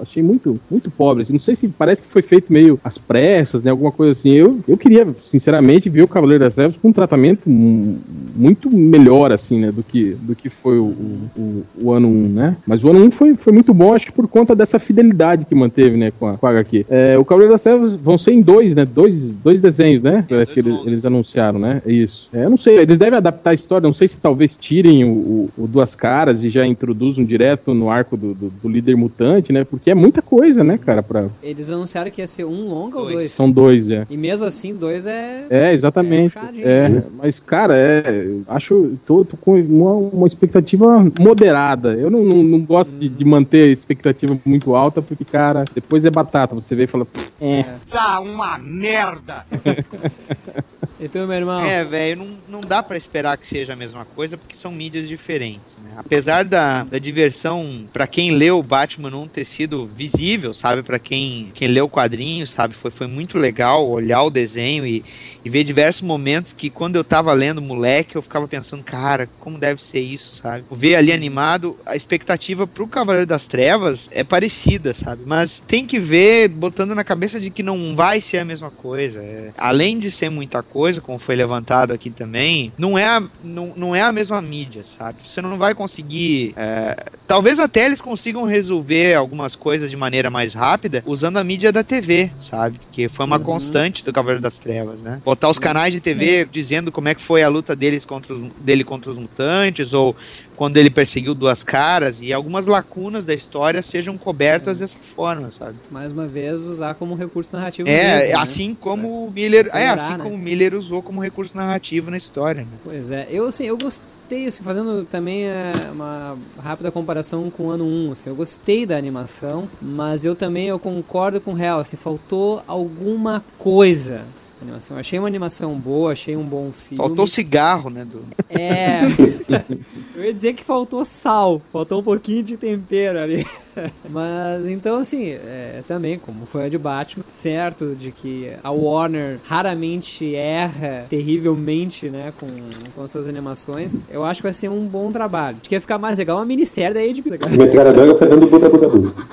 achei muito, muito pobre, assim, não sei se parece que foi feito meio às pressas, né, alguma coisa assim, eu, eu queria, sinceramente, ver o Cavaleiro das Trevas com um tratamento hum, muito melhor, assim, né, do que, do que foi o, o, o ano 1, né, mas o ano 1 foi, foi muito bom, acho que por conta dessa fidelidade que manteve, né, com a, com a HQ. É, o Cavaleiro das Trevas vão ser em dois, né, dois, dois desenhos, né, parece que eles, eles anunciaram, né, é isso. É, eu não sei, eles devem adaptar a história, não sei se talvez tirem o, o, o Duas Caras e já introduzam direto no arco do, do, do líder mutante, né, porque é muita coisa, né, cara, pra... Eles anunciaram que ia ser um longa ou Dois. dois? São dois, é. E mesmo assim, dois é. É, exatamente. É É, né? mas, cara, é, acho, tô, tô com uma, uma expectativa moderada. Eu não, não, não gosto de, de manter a expectativa muito alta, porque, cara, depois é batata. Você vê e fala, é, Tá uma merda. E tu, meu irmão? É, velho, não, não dá pra esperar que seja a mesma coisa, porque são mídias diferentes, né? Apesar da, da diversão, pra quem leu o Batman 1 ter sido visível, sabe? Pra quem, quem leu o quadrinho, sabe? Foi, foi muito legal olhar o desenho e, e ver diversos momentos que quando eu tava lendo moleque, eu ficava pensando, cara, como deve ser isso, sabe? Ver ali animado, a expectativa pro Cavaleiro das Trevas é parecida, sabe? Mas tem que ver botando na cabeça de que não vai ser a mesma coisa. É, além de ser muita coisa, como foi levantado aqui também, não é a, não, não é a mesma mídia, sabe? Você não vai conseguir. é, talvez até eles consigam resolver algumas coisas de maneira mais rápida usando a mídia da TV, sabe? Que foi uma constante do Cavaleiro das Trevas, né? Botar os canais de TV dizendo como é que foi a luta deles contra os, dele contra os mutantes, ou quando ele perseguiu duas caras, e algumas lacunas da história sejam cobertas dessa forma, sabe? Mais uma vez, usar como recurso narrativo. É, mesmo, né? assim como o Miller. É, assim né? como o Miller usou como recurso narrativo na história, né? Pois é, eu assim, eu gostei, assim, fazendo também é, uma rápida comparação com o ano 1, assim, eu gostei da animação, mas eu também eu concordo com o Real, assim, faltou alguma coisa. Animação. Achei uma animação boa, achei um bom filme. Faltou cigarro, né? Do... É. eu ia dizer que faltou sal, faltou um pouquinho de tempero ali. Mas então, assim, é, também, como foi a de Batman, certo de que a Warner raramente erra terrivelmente, né, com, com suas animações, eu acho que vai ser um bom trabalho. Acho que ia ficar mais legal uma minissérie da HBO. Metralhadora fazendo buta buta buta.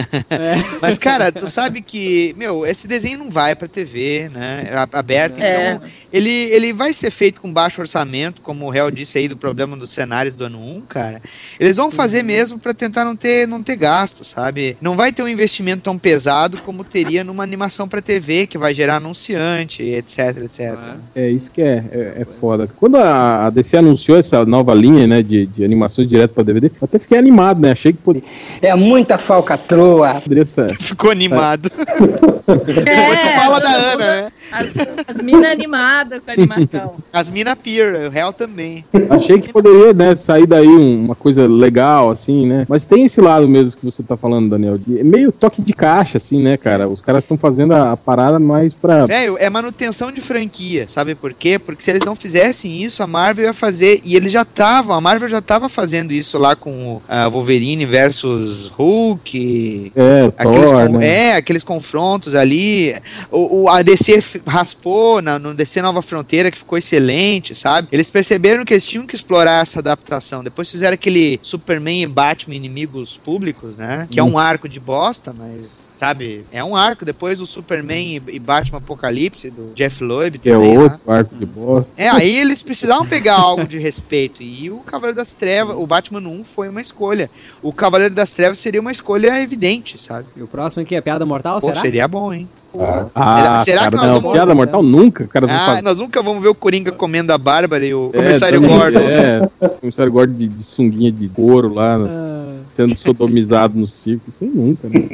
Mas, cara, tu sabe que, meu, esse desenho não vai pra TV, né? a- Aberto. É. Então, ele, ele vai ser feito com baixo orçamento, como o réu disse aí do problema dos cenários do ano 1, cara. Eles vão fazer mesmo pra tentar não ter, não ter gasto, sabe? Não vai ter um investimento tão pesado como teria numa animação pra TV, que vai gerar anunciante, etc, etc. É isso que é, é, é foda. Quando a, DC anunciou essa nova linha, né, de, de animações direto pra DVD, eu até fiquei animado, né? Achei que poderia. É muita falcatrua. Poderia ser. Ficou animado. É, tu fala da Ana, né? As, as minas animadas com a animação. As Mina Peer, o réu também. Achei que poderia, né, sair daí um- uma coisa legal, assim, né? Mas tem esse lado mesmo que você tá falando, Daniel. é meio toque de caixa, assim, né, cara? Os caras estão fazendo a, a parada mais pra. Velho, é manutenção de franquia, sabe por quê? Porque se eles não fizessem isso, a Marvel ia fazer, e eles já estavam, a Marvel já tava fazendo isso lá com o ah, Wolverine versus Hulk. É, Aqueles Thor, con- né? É, aqueles confrontos ali. O, o- a DC raspou na, no DC Nova Fronteira, que ficou excelente, sabe? Eles perceberam que eles tinham que explorar essa adaptação. Depois fizeram aquele Superman e Batman inimigos públicos, né? Que é um arco de bosta, mas. Sabe, é um arco depois do Superman e, Batman Apocalipse, do Jeff Loeb. Que é lá. outro arco de bosta. É, aí eles precisavam pegar algo de respeito. E o Cavaleiro das Trevas, o Batman 1 foi uma escolha. O Cavaleiro das Trevas seria uma escolha evidente, sabe? E o próximo aqui é Piada Mortal, Pô, será? seria bom, hein? Ah, será cara, que nós não, vamos- piada mortal nunca, cara. Ah, fazer. nós nunca vamos ver o Coringa comendo a Bárbara e o É, Comissário também, Gordon. É, o comissário Gordon de, de sunguinha de couro lá, né, Ah. sendo sodomizado no circo. Isso nunca, né?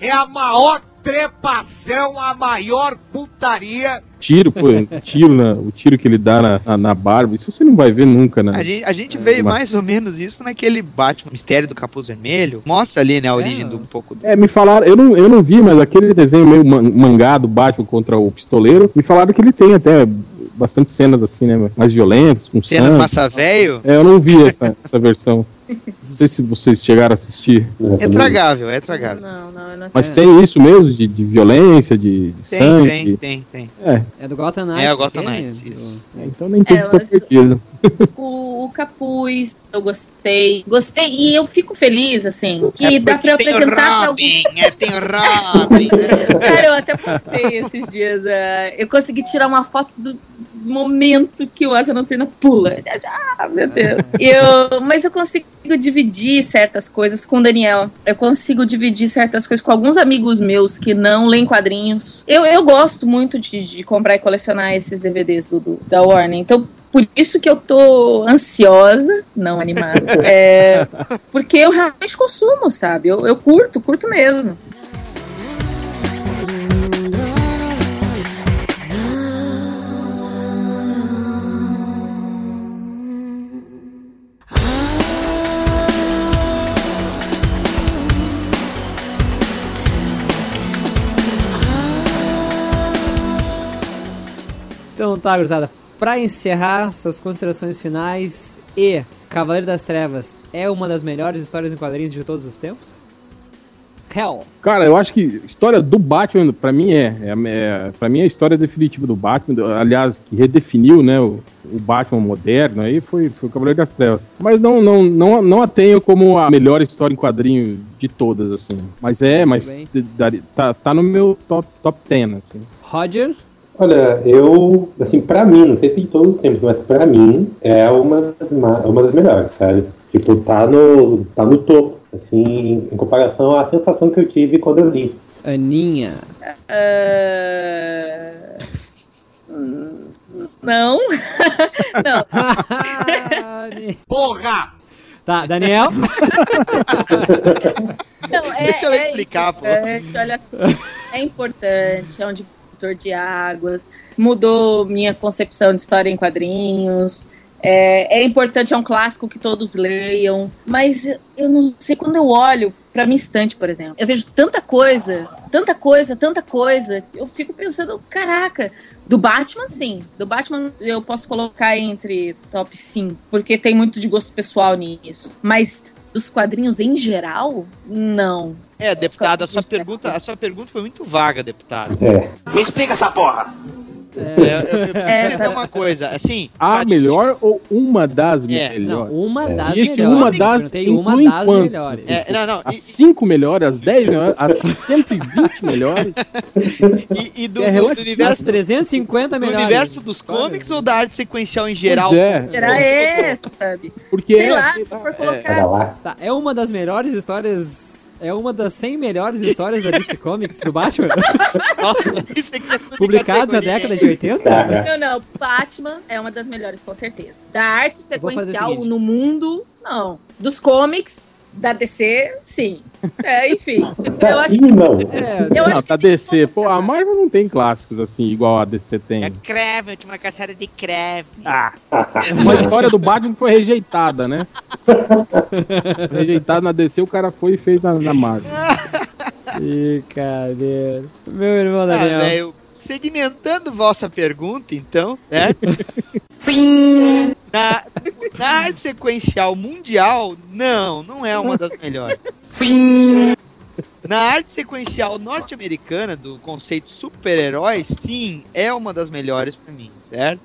É a maior trepação, a maior putaria. Tiro, pô, tiro, na, o tiro que ele dá na, na, na barba, isso você não vai ver nunca, né? A gente, a gente vê mas- mais ou menos isso naquele Batman Mistério do Capuz Vermelho. Mostra ali, né, a origem do um pouco do. É, me falaram, eu não, eu não vi, mas aquele desenho meio man- mangá do Batman contra o pistoleiro, me falaram que ele tem até bastante cenas assim, né? Mais violentas, com Cenas sangue. massa velho. É, eu não vi essa, essa versão. Não sei se vocês chegaram a assistir. É tragável, é tragável. Não, não, eu não Mas tem isso mesmo, de, de violência, de, de Tem, sangue. tem, tem, tem. É, É do Gotham Knights. É, o Gotham? Knights, isso. então nem tudo É, tá mas- perdido. O, o capuz, eu gostei. Gostei, e eu fico feliz, assim, que É dá pra apresentar pra Robin, alguns. é, tem o Robin. Cara, eu até postei esses dias. eh, eu consegui tirar uma foto do momento que o Asa Noturna pula. Ah, meu Deus. Eu, mas eu consigo dividir certas coisas com o Daniel. Eu consigo dividir certas coisas com alguns amigos meus que não leem quadrinhos. Eu, eu gosto muito de, de comprar e colecionar esses DVDs do, do- da Warner. Então, por isso que eu tô ansiosa, não animada. É, porque eu realmente consumo, sabe? Eu, eu curto, curto mesmo. Então tá, gurizada. Pra encerrar suas considerações finais e Cavaleiro das Trevas é uma das melhores histórias em quadrinhos de todos os tempos? Hell. Cara, eu acho que a história do Batman, pra mim, é. é, é pra mim, é a história definitiva do Batman. Aliás, que redefiniu, né, o, o Batman moderno aí foi, foi o Cavaleiro das Trevas. Mas não, não, não, não a tenho como a melhor história em quadrinho de todas, assim. Mas é, mas bem. daria- tá, tá no meu top, top 10, assim. Roger? Olha, eu, assim, pra mim, não sei se em todos os tempos, mas pra mim é uma, uma, uma das melhores, sabe? Tipo, tá no, tá no topo, assim, em, comparação à sensação que eu tive quando eu li. Aninha. Hum, Não. não. Porra! Tá, Daniel? Não, é, Deixa ela é explicar, pô. importante, Olha é importante, é um divisor de águas, mudou minha concepção de história em quadrinhos. É, é importante, é um clássico que todos leiam, mas eu não sei quando eu olho para minha estante, por exemplo, eu vejo tanta coisa, tanta coisa, tanta coisa, eu fico pensando, caraca, do Batman, sim. Do Batman eu posso colocar entre top 5, porque tem muito de gosto pessoal nisso. Mas dos quadrinhos em geral, não. É, deputado, a sua pergunta, a sua pergunta foi muito vaga, deputado. É. Me explica essa porra! É, eu, eu preciso É, entender uma coisa, assim, A melhor ou uma das É, Não, melhores? uma É. das E esse melhores. uma das Tem uma das quanto? melhores. É, não, não, As 5 melhores, as 10 melhores, as 120 melhores. e, e do, É do. As universo, 350 do melhores. universo dos comics ou da arte sequencial em geral? Pois é. Será essa, sabe? Porque Sei é, lá, sei se for é. colocar. Lá. Tá, é uma das melhores histórias. É uma das 100 melhores histórias da DC Comics do Batman, Nossa, isso aqui é publicadas na década de 80. Cara, Não, não, Batman é uma das melhores, com certeza. Da arte sequencial no mundo, não. Dos comics, da DC, sim. É, enfim. Eu tá, acho ih, que. não. Eu Não, acho tá que DC. Pô, a Marvel não tem clássicos assim, igual a DC tem. É creve, eu tinha uma caçada de creve. Ah, uma história do Batman foi rejeitada, né? Rejeitada na DC, o cara foi e fez na, na Marvel. Ih, cadê? Meu irmão Ah, Daniel. Velho, segmentando vossa pergunta, então, né? na, na arte sequencial mundial, não, não é uma das melhores. Na arte sequencial norte-americana, do conceito super-herói, sim, é uma das melhores pra mim, certo?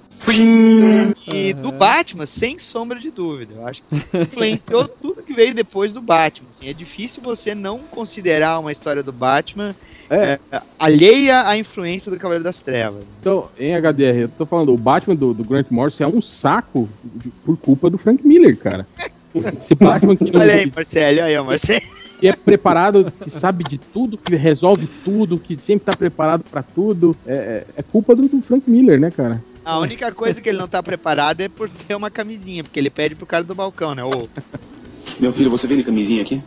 E do Batman, sem sombra de dúvida. Eu acho que influenciou tudo que veio depois do Batman. assim. é difícil você não considerar uma história do Batman É. é, alheia à influência do Cavaleiro das Trevas. Então, em HDR, eu tô falando, o Batman do, do Grant Morrison é um saco de- por culpa do Frank Miller, cara. Esse Batman que, não, Olha aí, Marcelo, aí, ó, Marcelo. que é preparado, que sabe de tudo, que resolve tudo, que sempre tá preparado pra tudo, é, é- é culpa do, do Frank Miller, né, cara? A única coisa que ele não tá preparado é por ter uma camisinha, porque ele pede pro cara do balcão, né? Ô, Meu filho, você vende camisinha aqui?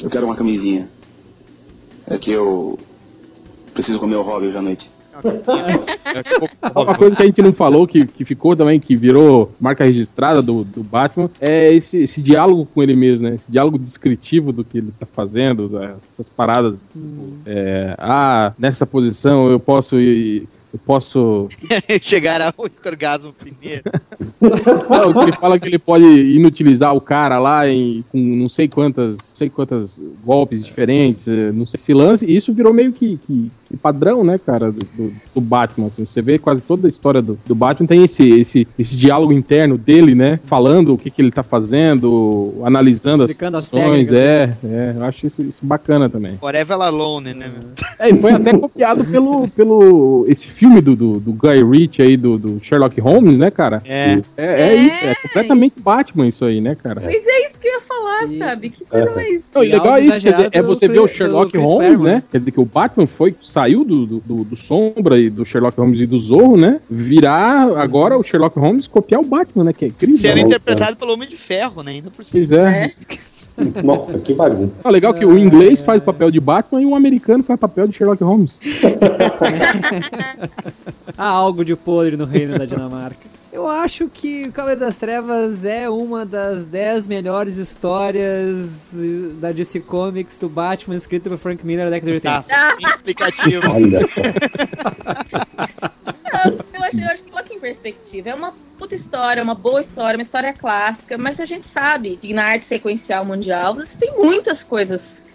Eu quero uma camisinha. É que eu preciso comer o hobby hoje à noite. Uma coisa que a gente não falou, que, que ficou também, que virou marca registrada do, do Batman, é esse, esse diálogo com ele mesmo, né? Esse diálogo descritivo do que ele tá fazendo, né? essas paradas. tipo, é, ah, nessa posição eu posso ir. Eu posso. chegar ao orgasmo primeiro. Não, ele fala que ele pode inutilizar o cara lá em, com não sei quantas, não sei quantas golpes diferentes, eh, não sei se lance. E isso virou meio que, que- que padrão, né, cara, do, do- Batman. assim. você vê quase toda a história do, do Batman tem esse, esse, esse diálogo interno dele, né? Falando o que, que ele tá fazendo, analisando Explicando as as ações. técnicas, É, é, eu acho isso, isso bacana também. Forever Alone, né? meu? É, e foi até copiado pelo, pelo esse filme do, do, do Guy Ritchie aí, do, do Sherlock Holmes, né, cara? É. É, é, isso, é completamente Batman isso aí, né, cara? Mas é isso que eu ia falar, sabe? Que coisa É. mais. Não, e legal é isso, quer dizer, é você ver o Sherlock Holmes, né? Quer dizer que o Batman foi, saiu do, do, do- do Sombra e do Sherlock Holmes e do Zorro, né? Virar agora o Sherlock Holmes copiar o Batman, né? Que é incrível. Sendo né? interpretado pelo Homem de Ferro, né? Ainda por cima. Pois é. Nossa, que bagunça. Ah, legal que o inglês faz o papel de Batman e o americano faz o papel de Sherlock Holmes. Há algo de podre no reino da Dinamarca. Eu acho que o Cavaleiro das Trevas é uma das 10 melhores histórias da DC Comics do Batman escrito por Frank Miller da década de 80. Tá, explicativo. Olha só. Eu acho, eu acho que coloca em perspectiva. É uma puta história, uma boa história, uma história clássica, mas a gente sabe que na arte sequencial mundial você tem muitas coisas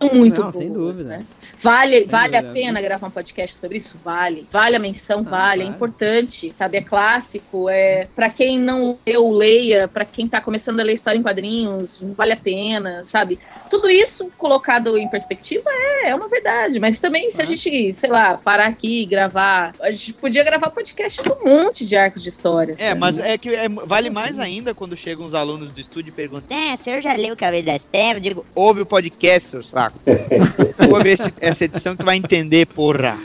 muito Não, boas, sem dúvida. né? Vale, Sem vale a pena gravar um podcast sobre isso? Vale. Vale a menção? vale. É vale. importante, sabe? É clássico. É para quem não leu, leia. Para quem tá começando a ler história em quadrinhos, vale a pena, sabe? Tudo isso colocado em perspectiva é, é uma verdade. Mas também, se a gente, sei lá, parar aqui e gravar, a gente podia gravar podcast de um monte de arcos de histórias. É, mas é que é- vale mais ainda quando chegam os alunos do estúdio e perguntam: É, o senhor já leu o Cavaleiro das Trevas? Digo, ouve o podcast, seu saco. ouve esse- essa edição que tu vai entender, porra.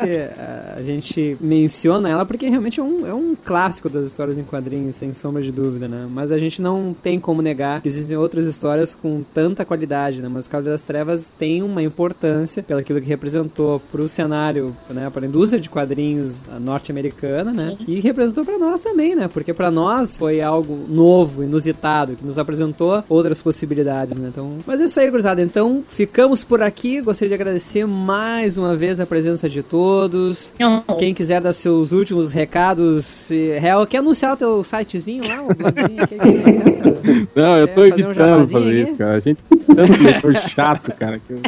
É, a gente menciona ela porque realmente é um, é um clássico das histórias em quadrinhos, sem sombra de dúvida, né? Mas a gente não tem como negar que existem outras histórias com tanta qualidade, né? Mas o Cavaleiro das Trevas tem uma importância pelo aquilo que representou pro cenário, né? Para a indústria de quadrinhos norte-americana, né? E representou para nós também, né? Porque para nós foi algo novo, inusitado, que nos apresentou outras possibilidades, né? Então, mas é isso aí, gurizada. Então, ficamos por aqui. Gostaria de agradecer mais uma vez a presença de todos. Quem quiser dar seus últimos recados. Real, quer anunciar o teu sitezinho lá, o blogzinho aqui, que? Não, eu tô fazer um evitando jabazinho fazer aqui? isso, cara. A gente tem tanto leitor chato, cara. Que eu...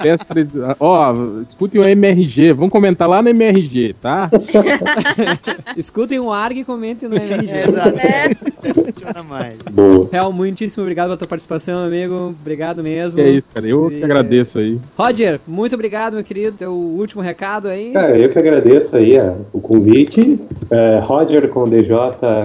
Peço pra Ó, escutem o MRG. Vamos comentar lá no MRG, tá? Escutem o ARG e comentem no MRG. É, exato. Funciona mais. Boa. Real, muitíssimo obrigado pela tua participação, amigo. Obrigado mesmo. É isso, cara. Eu que E- agradeço aí. Roger, muito obrigado, meu querido. Teu último recado aí. Cara, eu que agradeço aí a- o convite. É, Roger com DJ,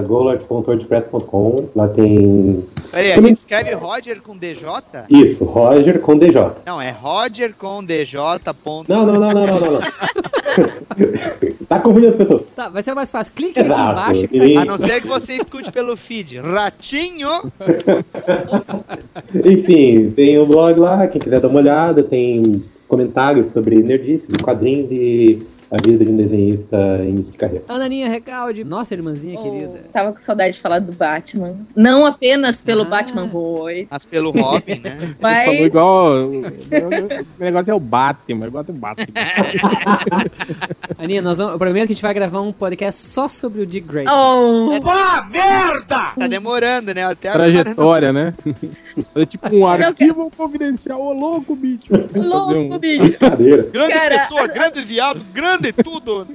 golart.wordpress.com. Lá tem. Peraí, a gente escreve Roger com DJ? Isso, Roger com DJ. Não, é Roger com DJ. Ponto. Não, não, não, não, não, não. não. tá confundindo as pessoas. Tá, vai ser mais fácil. Clique aqui Exato. embaixo. que E- tá A não ser que você escute pelo feed. Ratinho! Enfim, tem o blog lá, quem quiser dar uma olhada, tem comentários sobre nerdices, quadrinhos e a vida de um desenhista em início de carreira. Ananinha Recalde, nossa irmãzinha querida. Tava com saudade de falar do Batman. Não apenas pelo Batman Void. Mas pelo Robin, né? Ele falou Mas igual. O negócio é o Batman. Eu gosto do Batman. Aninha, nós vamos, eu prometo que a gente vai gravar um podcast só sobre o Dick Grayson. Oh. Vá, merda! Tá demorando, né? Até agora Trajetória, né? É tipo um arquivo confidencial. Ô, louco, bicho. Louco, um- bicho. Brincadeira. Grande Cara, pessoa, grande viado, grande tudo.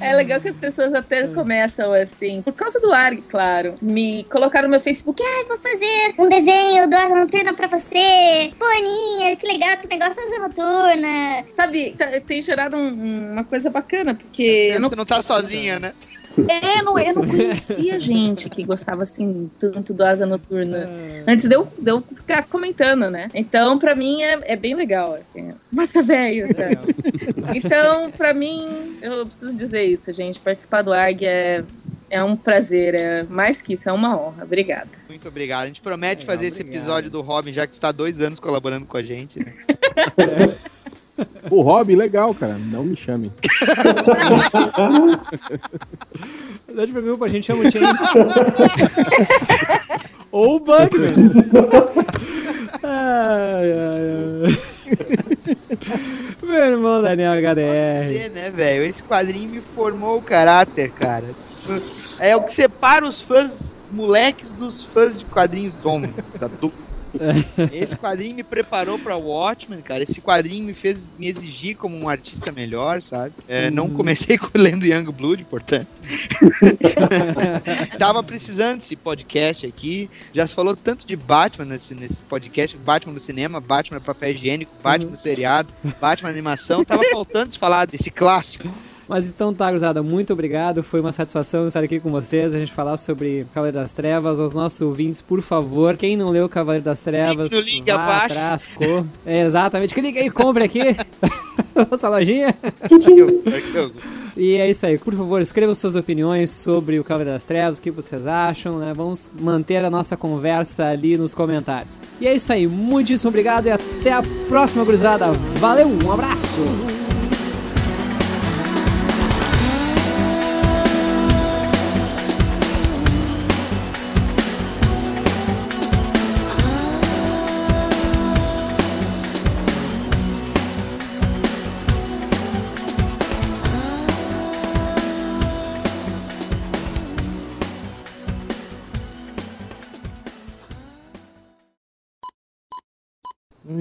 É legal que as pessoas até começam assim, por causa do ARG, claro, me colocaram no meu Facebook. Ai, vou fazer um desenho do Asa Noturna pra você. Pô, Aninha, que legal, que negócio da Asa Noturna. Sabe, tá- tem gerado um- uma coisa bacana, porque. eu não- Você não tá sozinha, né? É, não, eu não conhecia gente que gostava assim tanto do Asa Noturna. Antes de eu, de eu ficar comentando, né? Então, pra mim, é, é bem legal, assim. Massa velho, sabe? Então, pra mim, eu preciso dizer isso, gente. Participar do ARG é, é um prazer. É mais que isso, é uma honra. Obrigada. Muito obrigado. A gente promete fazer esse episódio do Robin, já que tu tá há dois anos colaborando com a gente. Né? O Robin, legal, cara. Não me chame. Não te preocupa, a gente chama o Change. Ou o Bugman. ai, ai, ai. Meu irmão Daniel HDR. Dizer, né, velho? Esse quadrinho me formou o caráter, cara. É o que separa os fãs moleques dos fãs de quadrinhos homens, Esse quadrinho me preparou pra Watchmen, cara. Esse quadrinho me fez me exigir como um artista melhor, sabe? É, Não comecei com- lendo Young Blood, portanto. Tava precisando desse podcast aqui. Já se falou tanto de Batman nesse, nesse podcast: Batman no cinema, Batman no papel higiênico, Batman no seriado, Batman na animação. Tava faltando se falar desse clássico. Mas então tá, Cruzada, muito obrigado. Foi uma satisfação estar aqui com vocês. A gente falar sobre Cavaleiro das Trevas. Aos nossos ouvintes, por favor, quem não leu Cavaleiro das Trevas, link vá abaixo. atrás. É, exatamente. Clique aí, compre aqui. Nossa lojinha. E é isso aí. Por favor, escrevam suas opiniões sobre o Cavaleiro das Trevas, o que vocês acham, né? Vamos manter a nossa conversa ali nos comentários. E é isso aí. Muitíssimo obrigado e até a próxima, gurizada. Valeu, um abraço!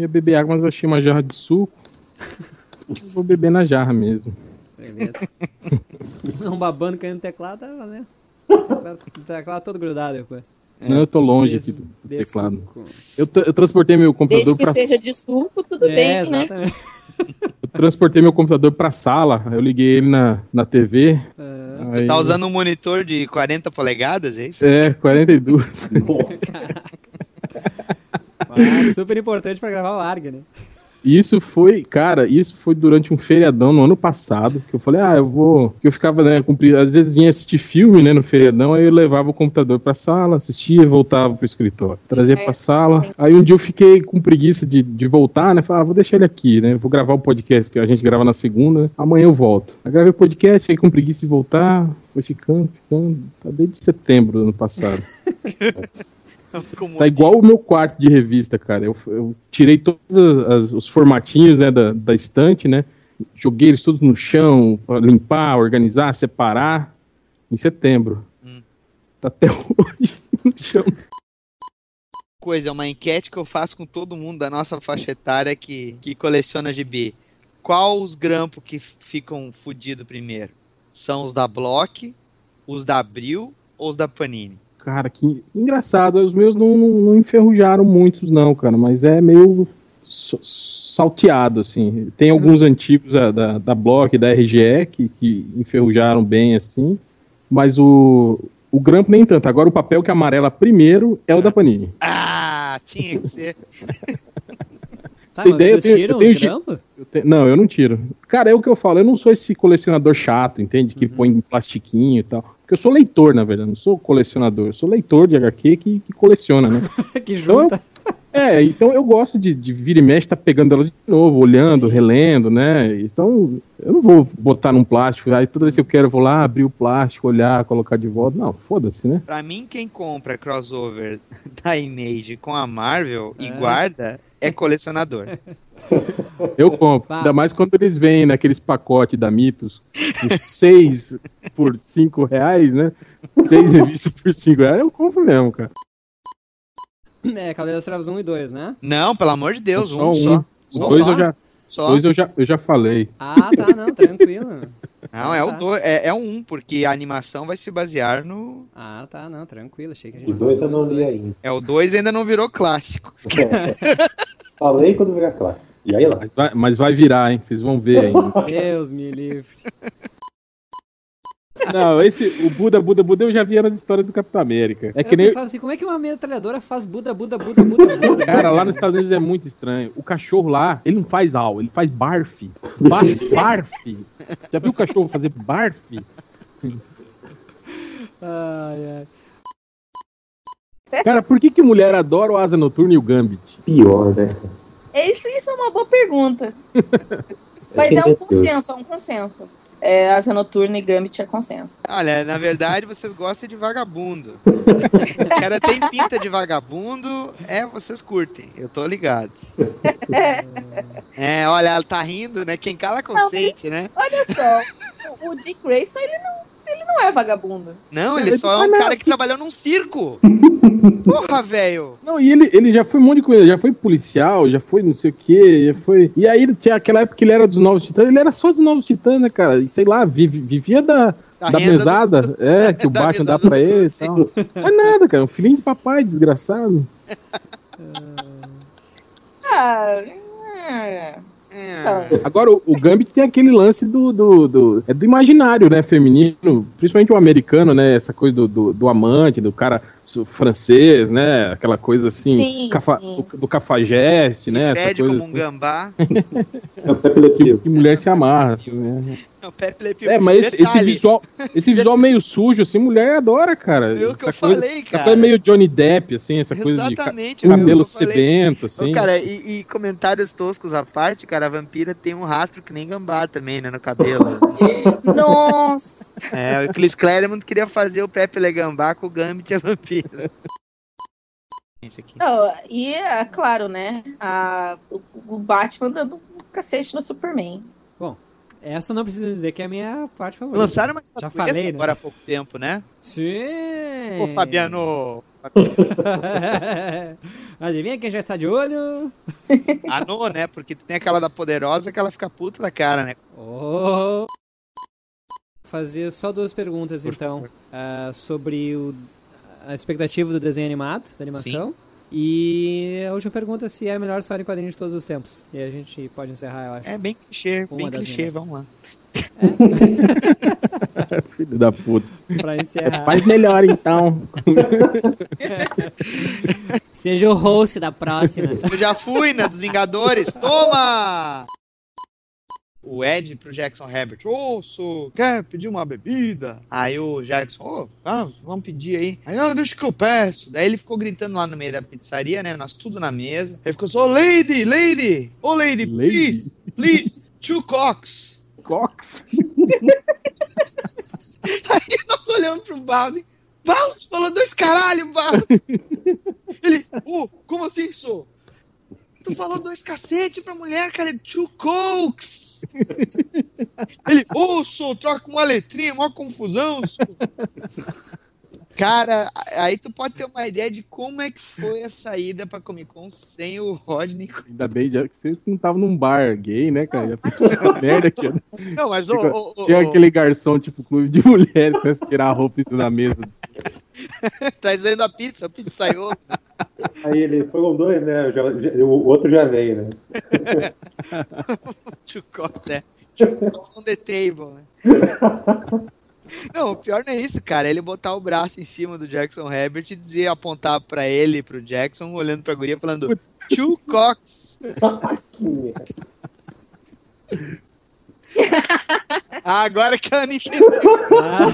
Ia beber água, mas eu achei uma jarra de suco. Vou beber na jarra mesmo. Beleza. Não babando caindo no teclado, tá valendo. O teclado todo grudado depois. Não, eu tô longe aqui do, do teclado. suco. Eu, eu transportei meu computador Desde que pra seja de suco, tudo É, bem, né? exatamente. Eu transportei meu computador pra sala, eu liguei ele na, na TV. Tu tá usando um monitor de 40 polegadas, é isso? É, 42. Ah, super importante pra gravar o ARG, né? Isso foi, cara, isso foi durante um feriadão no ano passado, que eu falei, ah, eu vou. Que eu ficava, né, cumprir, às vezes vinha assistir filme, né, no feriadão, aí eu levava o computador pra sala, assistia e voltava pro escritório. Trazia pra sala. Aí um dia eu fiquei com preguiça de, de voltar, né? Falei, ah, vou deixar ele aqui, né? Vou gravar o podcast que a gente grava na segunda, né, amanhã eu volto. Aí gravei o podcast, fiquei com preguiça de voltar, foi ficando, ficando, tá desde setembro do ano passado. Tá igual o meu quarto de revista, cara. Eu, eu tirei todos as- as- os formatinhos né, da, da estante, né? Joguei eles todos no chão, pra limpar, organizar, separar. Em setembro. Tá até hoje no chão. Coisa, é uma enquete que eu faço com todo mundo da nossa faixa etária que, que coleciona GB. Qual os grampos que ficam fudidos primeiro? São os da Block, os da Abril ou os da Panini? Cara, que engraçado. Os meus não, não, não enferrujaram muitos, não, cara. Mas é meio salteado, assim. Tem alguns antigos da, da, da Block, da RGE, que, que enferrujaram bem, assim. Mas o, o grampo nem tanto. Agora o papel que amarela primeiro é o da Panini. Ah, tinha que ser. Tá, Tem ideia? vocês Eu tenho- tiram eu tenho os? Eu te- Não, eu não tiro. Cara, é o que eu falo. Eu não sou esse colecionador chato, entende? Uhum. Que põe em plastiquinho e tal. Porque eu sou leitor, na verdade. Não sou colecionador. Eu sou leitor de HQ que, que coleciona, né? que Então, junta. É, então eu gosto de, de vir e mexe, tá pegando elas de novo, olhando, relendo, né? Então eu não vou botar num plástico, aí toda vez que eu quero eu vou lá abrir o plástico, olhar, colocar de volta. Não, foda-se, né? Pra mim, quem compra crossover da Image com a Marvel e É. guarda é colecionador. Eu compro. Ainda mais quando eles vêm naqueles pacotes da Mitos, os seis por cinco reais, né? Seis revistas por cinco reais, eu compro mesmo, cara. É, Cavaleiro das Trevas 1 e 2, né? Não, pelo amor de Deus, Só um só. Os Só. dois eu já, Só. dois eu já, eu já falei. Ah, tá, não, tranquilo. Não, é o tá. dois, é, é o um, porque a animação vai se basear no. Ah, tá, não, tranquilo. Achei que a gente. O dois eu não li ainda. É, o 2 ainda não virou clássico. Falei quando virar claro. E aí lá? Mas vai, mas vai virar, hein? Vocês vão ver ainda. Deus me livre. Não, esse, o Buda, Buda, Buda, eu já via nas histórias do Capitão América. É que eu nem. pensava assim, como é que uma metralhadora faz Buda, Buda, Buda, Buda, Buda? Cara, lá nos Estados Unidos é muito estranho. O cachorro lá, ele não faz al, ele faz barf. Bar, barf. Já viu o cachorro fazer barf? Ai, ai. Cara, por que, que mulher adora o Asa Noturna e o Gambit? Pior, né? Isso, isso é uma boa pergunta. Mas é um consenso, é um consenso. É, Asa Noturna e Gambit é consenso. Olha, na verdade vocês gostam de vagabundo. O cara tem pinta de vagabundo, é, vocês curtem, eu tô ligado. É, olha, ela tá rindo, né? Quem cala consente, né? Olha só, o, o Dick Grayson, ele não, ele não é vagabundo. Não, ele só é um cara que trabalhou num circo. Porra, velho. Não, e ele, ele já foi um monte de coisa, já foi policial, já foi não sei o que, já foi. E aí tinha aquela época que ele era dos Novos Titãs, ele era só dos Novos Titãs, né, cara? E sei lá, vivia da, Da da, mesada, é, que o Batman dá pra do ele e tal. Não é nada, cara, um filhinho de papai, desgraçado. Ah, é. Então, Agora, o, o Gambit tem aquele lance do, do, do- É do imaginário, né? Feminino. Principalmente o americano, né? Essa coisa do, do, do amante, do cara francês, né? Aquela coisa assim. Sim, cafa- sim. Do, do cafajeste, né? Essa Fede coisa como um gambá. que, que mulher se amarra, assim, né? É o Pepe Le Pew. É, mas esse, esse visual, esse visual meio sujo, assim, mulher adora, cara. Foi o que Essa eu coisa- falei, cara. coisa meio Johnny Depp, assim, essa coisa de Exatamente, ca- foi o cabelo que sebento, Ô, assim. cara, e, e comentários toscos à parte, cara, a vampira tem um rastro que nem gambá também, né, no cabelo. Nossa! É, o Chris Claremont queria fazer o Pepe Le Gambá com o Gambit e a vampira. Não, e é claro, né? A, o, o Batman dando um cacete no Superman. Bom, essa não preciso dizer que é a minha parte favorita. Lançaram uma Já falei, né? agora há pouco tempo, né? Sim. Ô, Fabiano. Adivinha quem já está de olho? A No, né? Porque tu tem aquela da poderosa que ela fica puta da cara, né? Oh. Fazer só duas perguntas, então. Ah, sobre o- a expectativa do desenho animado, da animação. E a última pergunta se é a melhor história em quadrinhos de todos os tempos. E a gente pode encerrar, eu acho. É bem clichê, bem clichê, minhas. vamos lá. Filho da puta. Pra encerrar. Faz melhor então. Seja o host da próxima. Eu já fui na dos Vingadores, toma! O Ed pro Jackson Herbert, ô, sou, quer pedir uma bebida? Aí o Jackson, ô, ah, vamos pedir aí. Aí, ah, deixa que eu peço. Daí ele ficou gritando lá no meio da pizzaria, né, nós tudo na mesa. Ele ficou só, lady, lady, ô, lady, please, please, two cocks. Cox? Aí nós olhamos pro Barros, tu falou dois caralho, Barros. Ele, ô, como assim, sou? Tu falou dois cacete pra mulher, cara, é two cokes. Ele, ô, sou, troca uma letrinha, maior confusão, sou. Cara, aí tu pode ter uma ideia de como é que foi a saída pra Comic Con sem o Rodney. Ainda bem já que vocês não estavam num bar gay, né, cara? Merda aqui. ó. Não, mas ô, Tinha- ô, ô, Tinha ô. aquele garçom, tipo, clube de mulheres, pra tirar a roupa em cima da mesa. Trazendo a pizza, o pizzaiolo. Aí ele foram dois, né? Já- já- o outro já veio, né? Two cocks, é. Two cocks on the table, né? Não, o pior não é isso, cara. Ele botar o braço em cima do Jackson Herbert e dizer, apontar pra ele, pro Jackson, olhando pra guria, falando Two cocks. ah, agora que a Ana entendeu. Ah.